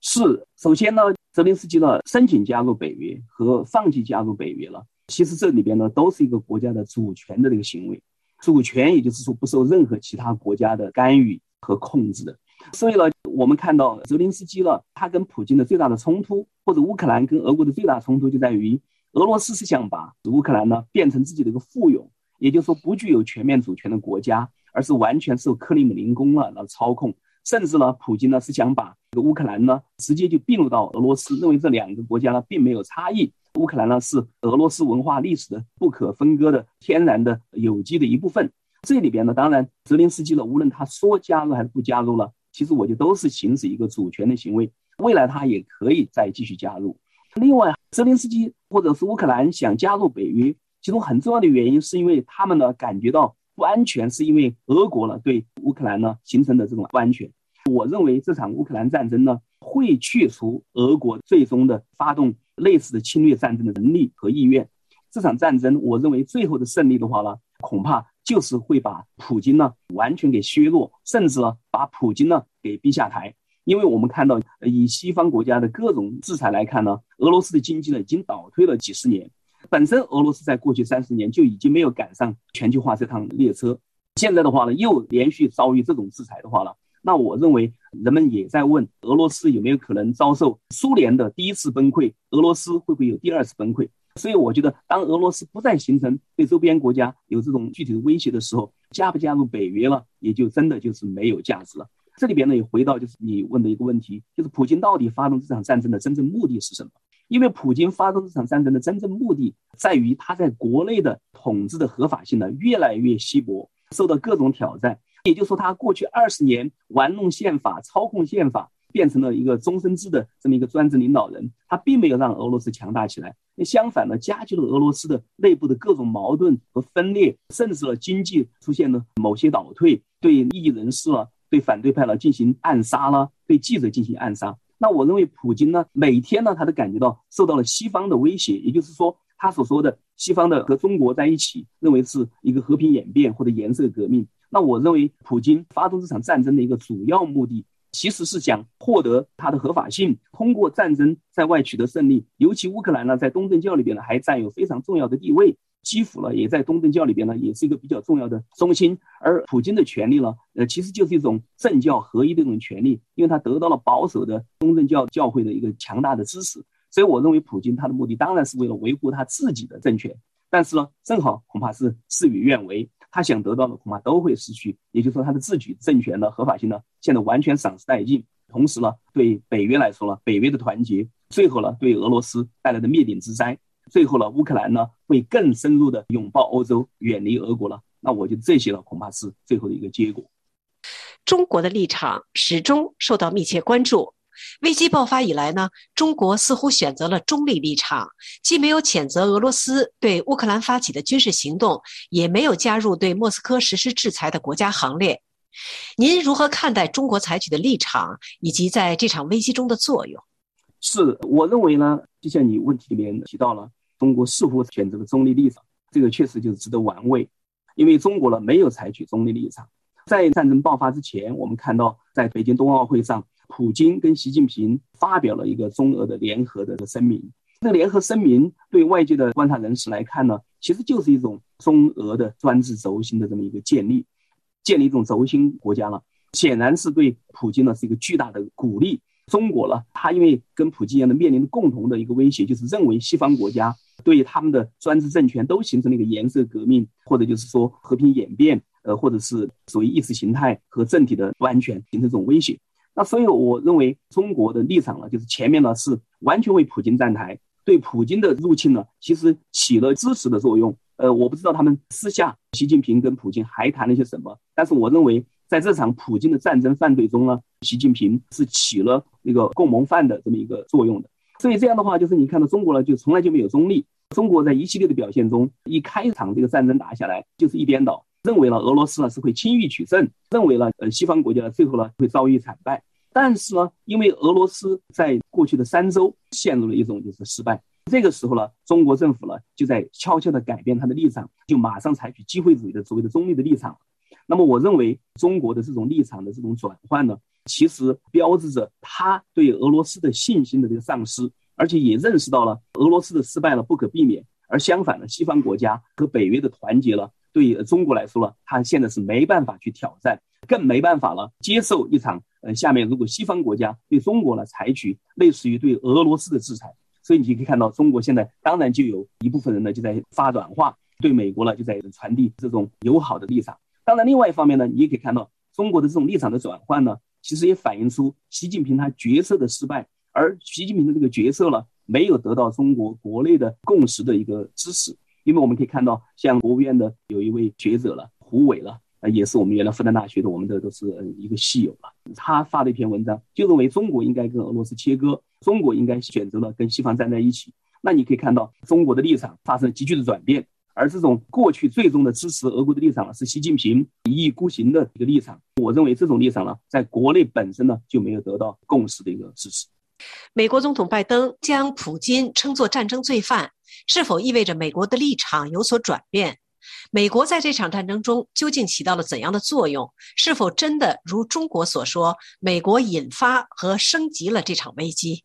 [SPEAKER 9] 是，首先呢，泽连斯基呢申请加入北约和放弃加入北约了，其实这里边呢都是一个国家的主权的这个行为，主权也就是说不受任何其他国家的干预和控制的。所以呢，我们看到泽连斯基了，他跟普京的最大的冲突，或者乌克兰跟俄国的最大冲突，就在于俄罗斯是想把乌克兰呢变成自己的一个附庸，也就是说不具有全面主权的国家，而是完全受克里姆林宫了来操控。甚至呢，普京呢是想把这个乌克兰呢直接就并入到俄罗斯，认为这两个国家呢并没有差异，乌克兰呢是俄罗斯文化历史的不可分割的天然的有机的一部分。这里边呢，当然泽连斯基呢，无论他说加入还是不加入了。其实我就都是行使一个主权的行为，未来他也可以再继续加入。另外，泽连斯基或者是乌克兰想加入北约，其中很重要的原因是因为他们呢感觉到不安全，是因为俄国呢对乌克兰呢形成的这种不安全。我认为这场乌克兰战争呢会去除俄国最终的发动类似的侵略战争的能力和意愿。这场战争，我认为最后的胜利的话呢，恐怕。就是会把普京呢完全给削弱，甚至呢把普京呢给逼下台。因为我们看到，以西方国家的各种制裁来看呢，俄罗斯的经济呢已经倒退了几十年。本身俄罗斯在过去三十年就已经没有赶上全球化这趟列车，现在的话呢又连续遭遇这种制裁的话呢，那我认为人们也在问俄罗斯有没有可能遭受苏联的第一次崩溃，俄罗斯会不会有第二次崩溃？所以我觉得，当俄罗斯不再形成对周边国家有这种具体的威胁的时候，加不加入北约了，也就真的就是没有价值了。这里边呢，也回到就是你问的一个问题，就是普京到底发动这场战争的真正目的是什么？因为普京发动这场战争的真正目的在于他在国内的统治的合法性呢越来越稀薄，受到各种挑战。也就是说，他过去二十年玩弄宪法、操控宪法。变成了一个终身制的这么一个专制领导人，他并没有让俄罗斯强大起来，那相反呢，加剧了俄罗斯的内部的各种矛盾和分裂，甚至了经济出现了某些倒退，对异议人士了，对反对派了进行暗杀了，对记者进行暗杀。那我认为，普京呢，每天呢，他都感觉到受到了西方的威胁，也就是说，他所说的西方的和中国在一起，认为是一个和平演变或者颜色革命。那我认为，普京发动这场战争的一个主要目的。其实是想获得它的合法性，通过战争在外取得胜利。尤其乌克兰呢，在东正教里边呢，还占有非常重要的地位。基辅呢，也在东正教里边呢，也是一个比较重要的中心。而普京的权利呢，呃，其实就是一种政教合一的一种权利，因为他得到了保守的东正教教会的一个强大的支持。所以，我认为普京他的目的当然是为了维护他自己的政权，但是呢，正好恐怕是事与愿违。他想得到的恐怕都会失去，也就是说，他的自举政权的合法性呢，现在完全丧失殆尽。同时呢，对北约来说呢，北约的团结，最后呢，对俄罗斯带来的灭顶之灾，最后呢，乌克兰呢，会更深入的拥抱欧洲，远离俄国了。那我觉得这些呢，恐怕是最后的一个结果。
[SPEAKER 8] 中国的立场始终受到密切关注。危机爆发以来呢，中国似乎选择了中立立场，既没有谴责俄罗斯对乌克兰发起的军事行动，也没有加入对莫斯科实施制裁的国家行列。您如何看待中国采取的立场以及在这场危机中的作用？
[SPEAKER 9] 是我认为呢，就像你问题里面提到了，中国似乎选择了中立立场，这个确实就是值得玩味，因为中国呢没有采取中立立场。在战争爆发之前，我们看到在北京冬奥会上。普京跟习近平发表了一个中俄的联合的声明。这个联合声明对外界的观察人士来看呢，其实就是一种中俄的专制轴心的这么一个建立，建立一种轴心国家了。显然是对普京呢是一个巨大的鼓励。中国呢，他因为跟普京一样的面临共同的一个威胁，就是认为西方国家对他们的专制政权都形成了一个颜色革命，或者就是说和平演变，呃，或者是属于意识形态和政体的不安全形成这种威胁。那所以我认为中国的立场呢，就是前面呢是完全为普京站台，对普京的入侵呢，其实起了支持的作用。呃，我不知道他们私下习近平跟普京还谈了些什么，但是我认为在这场普京的战争犯罪中呢，习近平是起了一个共谋犯的这么一个作用的。所以这样的话，就是你看到中国呢，就从来就没有中立。中国在一系列的表现中，一开场这个战争打下来就是一边倒。认为了俄罗斯呢是会轻易取胜，认为了呃西方国家最后呢会遭遇惨败，但是呢，因为俄罗斯在过去的三周陷入了一种就是失败，这个时候呢，中国政府呢就在悄悄的改变他的立场，就马上采取机会主义的所谓的中立的立场。那么我认为中国的这种立场的这种转换呢，其实标志着他对俄罗斯的信心的这个丧失，而且也认识到了俄罗斯的失败了不可避免，而相反的，西方国家和北约的团结了。对中国来说呢，他现在是没办法去挑战，更没办法了接受一场呃，下面如果西方国家对中国呢采取类似于对俄罗斯的制裁，所以你就可以看到中国现在当然就有一部分人呢就在发软化，对美国呢就在传递这种友好的立场。当然，另外一方面呢，你也可以看到中国的这种立场的转换呢，其实也反映出习近平他决策的失败，而习近平的这个决策呢，没有得到中国国内的共识的一个支持。因为我们可以看到，像国务院的有一位学者了，胡伟了，呃，也是我们原来复旦大学的，我们的都是一个系友了。他发了一篇文章，就认为中国应该跟俄罗斯切割，中国应该选择了跟西方站在一起。那你可以看到，中国的立场发生了急剧的转变，而这种过去最终的支持俄国的立场呢，是习近平一意孤行的一个立场。我认为这种立场呢，在国内本身呢就没有得到共识的一个支持。
[SPEAKER 8] 美国总统拜登将普京称作战争罪犯。是否意味着美国的立场有所转变？美国在这场战争中究竟起到了怎样的作用？是否真的如中国所说，美国引发和升级了这场危机？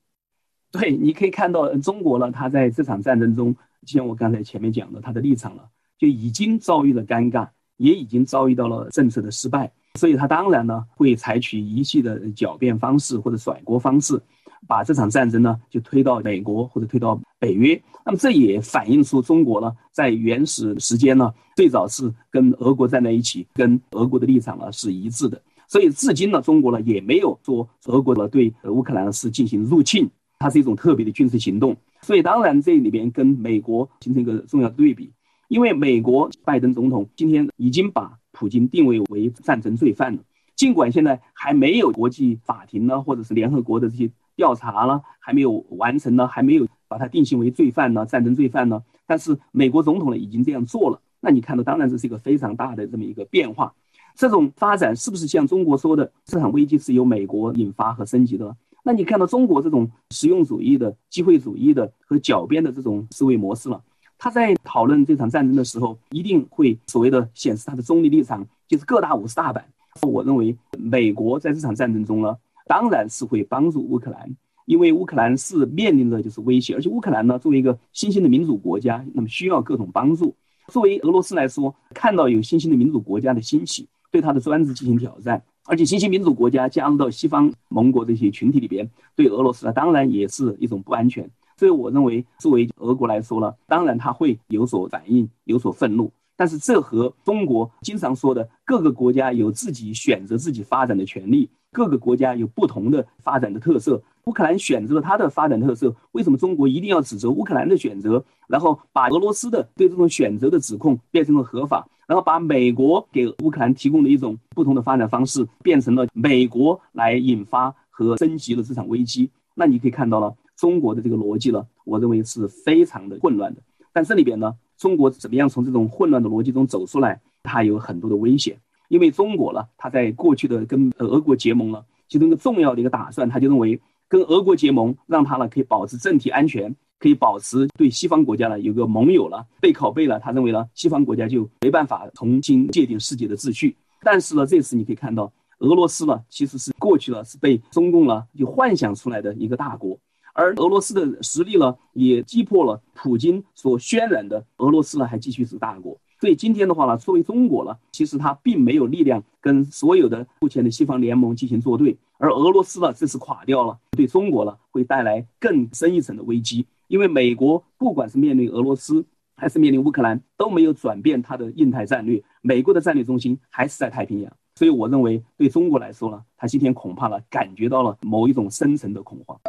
[SPEAKER 9] 对，你可以看到中国呢，他在这场战争中，就像我刚才前面讲的，他的立场了，就已经遭遇了尴尬，也已经遭遇到了政策的失败，所以他当然呢会采取一系的狡辩方式或者甩锅方式。把这场战争呢，就推到美国或者推到北约，那么这也反映出中国呢，在原始时间呢，最早是跟俄国站在一起，跟俄国的立场呢是一致的。所以至今呢，中国呢也没有说俄国呢对乌克兰是进行入侵，它是一种特别的军事行动。所以当然这里边跟美国形成一个重要的对比，因为美国拜登总统今天已经把普京定位为战争罪犯了，尽管现在还没有国际法庭呢，或者是联合国的这些。调查了还没有完成呢，还没有把他定性为罪犯呢，战争罪犯呢。但是美国总统呢已经这样做了，那你看到，当然这是一个非常大的这么一个变化。这种发展是不是像中国说的，这场危机是由美国引发和升级的？那你看到中国这种实用主义的、机会主义的和狡辩的这种思维模式了？他在讨论这场战争的时候，一定会所谓的显示他的中立立场，就是各大五十大板。我认为美国在这场战争中呢。当然是会帮助乌克兰，因为乌克兰是面临着就是威胁，而且乌克兰呢作为一个新兴的民主国家，那么需要各种帮助。作为俄罗斯来说，看到有新兴的民主国家的兴起，对它的专制进行挑战，而且新兴民主国家加入到西方盟国这些群体里边，对俄罗斯呢当然也是一种不安全。所以我认为，作为俄国来说呢，当然他会有所反应，有所愤怒。但是这和中国经常说的各个国家有自己选择自己发展的权利。各个国家有不同的发展的特色，乌克兰选择了它的发展特色，为什么中国一定要指责乌克兰的选择，然后把俄罗斯的对这种选择的指控变成了合法，然后把美国给乌克兰提供的一种不同的发展方式变成了美国来引发和升级了这场危机？那你可以看到了中国的这个逻辑了，我认为是非常的混乱的。但这里边呢，中国怎么样从这种混乱的逻辑中走出来？它有很多的危险，因为中国呢，它在过去的跟俄国结盟了，其中一个重要的一个打算，他就认为跟俄国结盟，让他呢可以保持政体安全，可以保持对西方国家呢有个盟友了，背靠背了，他认为呢西方国家就没办法重新界定世界的秩序。但是呢，这次你可以看到，俄罗斯呢其实是过去了是被中共呢就幻想出来的一个大国。而俄罗斯的实力呢，也击破了普京所渲染的俄罗斯呢，还继续是大国。所以今天的话呢，作为中国呢，其实它并没有力量跟所有的目前的西方联盟进行作对。而俄罗斯呢，这次垮掉了，对中国呢，会带来更深一层的危机。因为美国不管是面临俄罗斯，还是面临乌克兰，都没有转变它的印太战略。美国的战略中心还是在太平洋。所以我认为，对中国来说呢，它今天恐怕呢，感觉到了某一种深层的恐慌。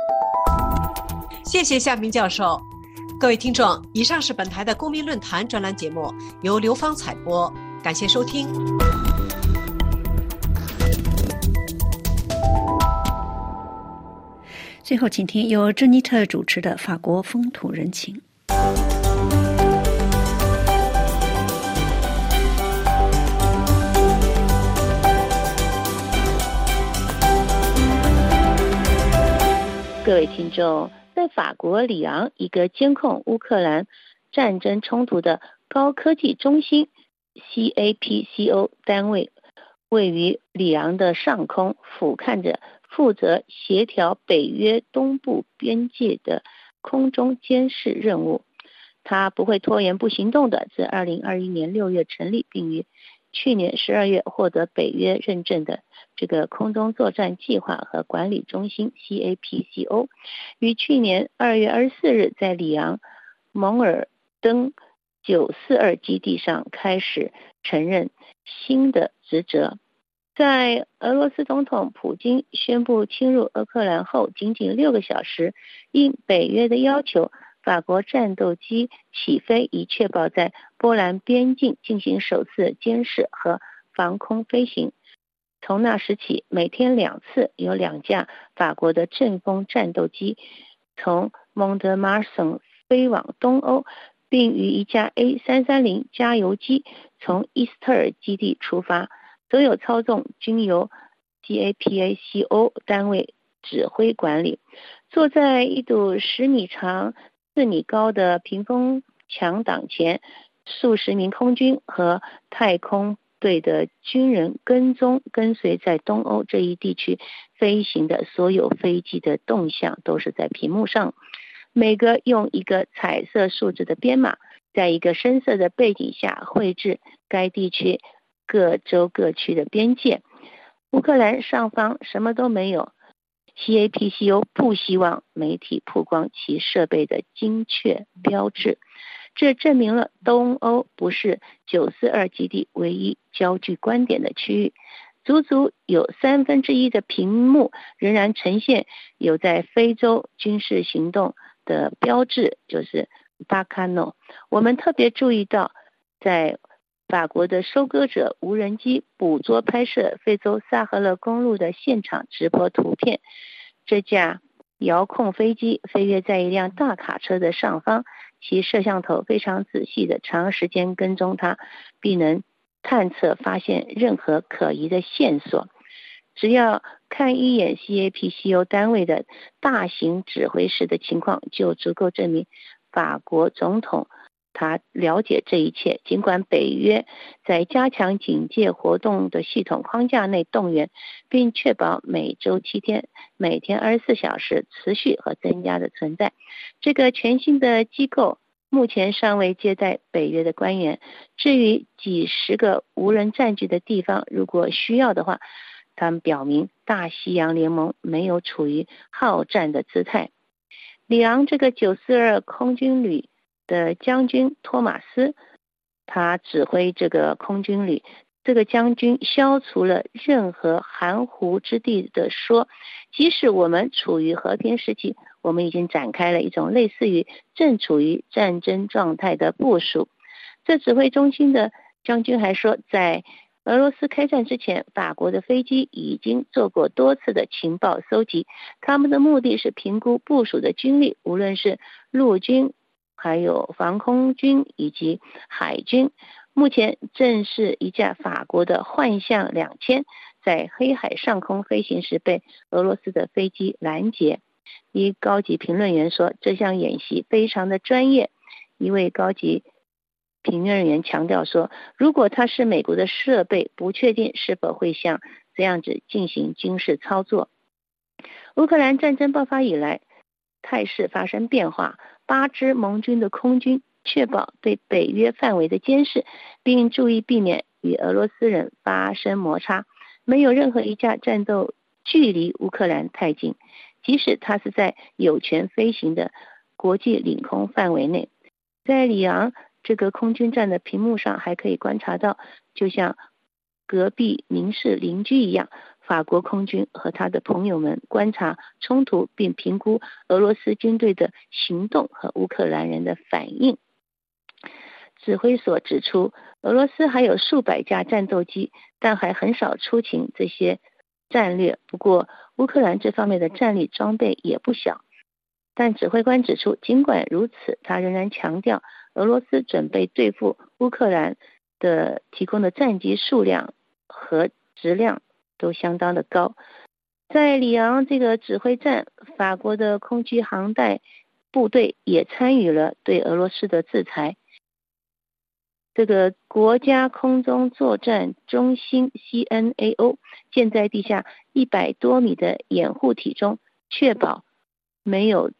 [SPEAKER 8] 谢谢夏明教授，各位听众，以上是本台的公民论坛专栏节目，由刘芳采播，感谢收听。
[SPEAKER 5] 最后，请听由珍妮特主持的《法国风土人情》。
[SPEAKER 2] 各位听众。法国里昂，一个监控乌克兰战争冲突的高科技中心 CAPCO 单位，位于里昂的上空，俯瞰着负责协调北约东部边界的空中监视任务。它不会拖延不行动的，自2021年6月成立，并于去年十二月获得北约认证的。这个空中作战计划和管理中心 CAPCO 于去年二月二十四日在里昂蒙尔登九四二基地上开始承认新的职责。在俄罗斯总统普京宣布侵入乌克兰后，仅仅六个小时，应北约的要求，法国战斗机起飞，以确保在波兰边境进行首次监视和防空飞行。从那时起，每天两次有两架法国的阵风战斗机从蒙德马尔省飞往东欧，并与一架 A 三三零加油机从伊斯特尔基地出发。所有操纵均由 GAPACO 单位指挥管理。坐在一堵十米长、四米高的屏风墙挡前，数十名空军和太空。队的军人跟踪跟随在东欧这一地区飞行的所有飞机的动向都是在屏幕上，每个用一个彩色数字的编码，在一个深色的背景下绘制该地区各州各区的边界。乌克兰上方什么都没有，CAPCO 不希望媒体曝光其设备的精确标志。这证明了东欧不是九四二基地唯一焦距观点的区域，足足有三分之一的屏幕仍然呈现有在非洲军事行动的标志，就是巴卡诺。我们特别注意到，在法国的收割者无人机捕捉拍摄非洲萨赫勒公路的现场直播图片，这架遥控飞机飞跃在一辆大卡车的上方。其摄像头非常仔细的长时间跟踪它，并能探测发现任何可疑的线索。只要看一眼 CAPCO 单位的大型指挥室的情况，就足够证明法国总统。他了解这一切，尽管北约在加强警戒活动的系统框架内动员，并确保每周七天、每天二十四小时持续和增加的存在。这个全新的机构目前尚未接待北约的官员。至于几十个无人占据的地方，如果需要的话，他们表明大西洋联盟没有处于好战的姿态。里昂这个九四二空军旅。的将军托马斯，他指挥这个空军旅这个将军消除了任何含糊之地的说，即使我们处于和平时期，我们已经展开了一种类似于正处于战争状态的部署。这指挥中心的将军还说，在俄罗斯开战之前，法国的飞机已经做过多次的情报搜集，他们的目的是评估部署的军力，无论是陆军、还有防空军以及海军。目前正是一架法国的幻象两千在黑海上空飞行时被俄罗斯的飞机拦截。一高级评论员说，这项演习非常的专业。一位高级。评论员强调说，如果它是美国的设备，不确定是否会像这样子进行军事操作。乌克兰战争爆发以来，态势发生变化。八支盟军的空军确保对北约范围的监视，并注意避免与俄罗斯人发生摩擦。没有任何一架战斗距离乌克兰太近，即使它是在有权飞行的国际领空范围内。在里昂。这个空军站的屏幕上还可以观察到，就像隔壁凝视邻居一样，法国空军和他的朋友们观察冲突，并评估俄罗斯军队的行动和乌克兰人的反应。指挥所指出，俄罗斯还有数百架战斗机，但还很少出勤这些战略。不过，乌克兰这方面的战力装备也不小。但指挥官指出，尽管如此，他仍然强调。俄罗斯准备对付乌克兰的提供的战机数量和质量都相当的高。在里昂这个指挥站，法国的空军航带部队也参与了对俄罗斯的制裁。这个国家空中作战中心 （CNAO） 建在地下一百多米的掩护体中，确保没有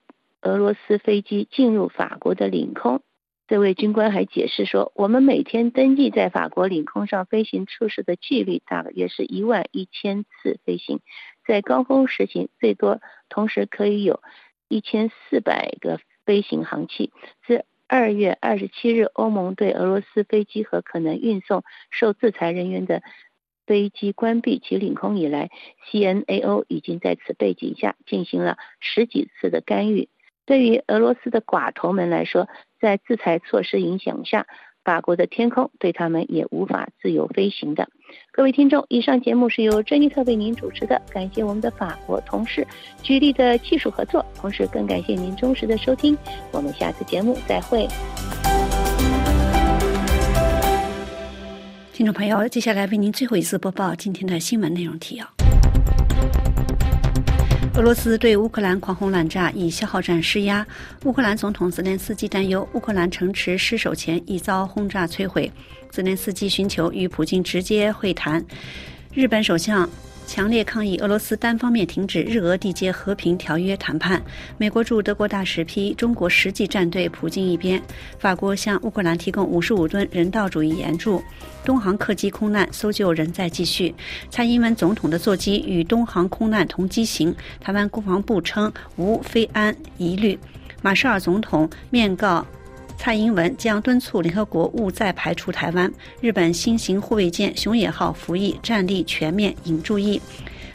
[SPEAKER 2] 俄罗斯飞机进入法国的领空。这位军官还解释说：“我们每天登记在法国领空上飞行出事的距离大约是一万一千次飞行，在高峰时行最多同时可以有一千四百个飞行航器。自二月二十七日，欧盟对俄罗斯飞机和可能运送受制裁人员的飞机关闭其领空以来，CNAO 已经在此背景下进行了十几次的干预。对于俄罗斯的寡头们来说，在制裁措施影响下，法国的天空对他们也无法自由飞行的。各位听众，以上节目是由珍妮特为您主持的，感谢我们的法国同事举例的技术合作，同时更感谢您忠实的收听。我们下次节目再会。
[SPEAKER 5] 听众朋友，接下来为您最后一次播报今天的新闻内容提要。俄罗斯对乌克兰狂轰滥炸，以消耗战施压。乌克兰总统泽连斯基担忧，乌克兰城池失守前已遭轰炸摧毁。泽连斯基寻求与普京直接会谈。日本首相。强烈抗议俄罗斯单方面停止日俄缔结和平条约谈判。美国驻德国大使批中国实际站队普京一边。法国向乌克兰提供五十五吨人道主义援助。东航客机空难搜救仍在继续。蔡英文总统的座机与东航空难同机型。台湾国防部称无飞安疑虑。马绍尔总统面告。蔡英文将敦促联合国勿再排除台湾。日本新型护卫舰“熊野号”服役，战力全面，引注意。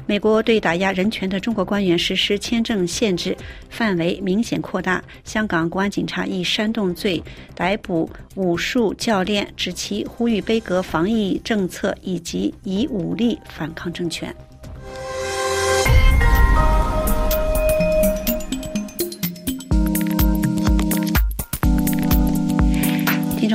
[SPEAKER 5] 美国对打压人权的中国官员实施签证限制，范围明显扩大。香港国安警察以煽动罪逮捕武术教练，指其呼吁杯葛防疫政策以及以武力反抗政权。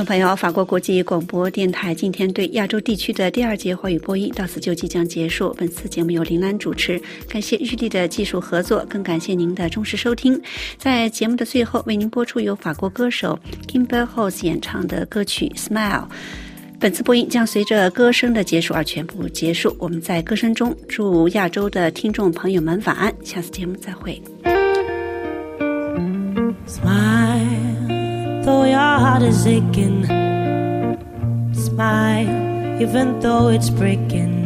[SPEAKER 5] 朋友，法国国际广播电台今天对亚洲地区的第二节华语播音到此就即将结束。本次节目由林兰主持，感谢日历的技术合作，更感谢您的忠实收听。在节目的最后，为您播出由法国歌手 Kimber h o s e 演唱的歌曲《Smile》。本次播音将随着歌声的结束而全部结束。我们在歌声中祝亚洲的听众朋友们晚安，下次节目再会。
[SPEAKER 10] Smile. Though your heart is aching. Smile, even though it's breaking.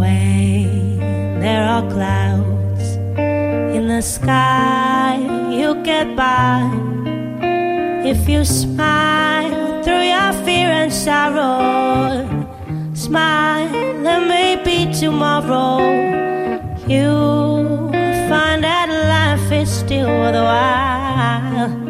[SPEAKER 10] When there are clouds in the sky, you'll get by. If you smile through your fear and sorrow, smile, there may be tomorrow. you'll find that life is still worthwhile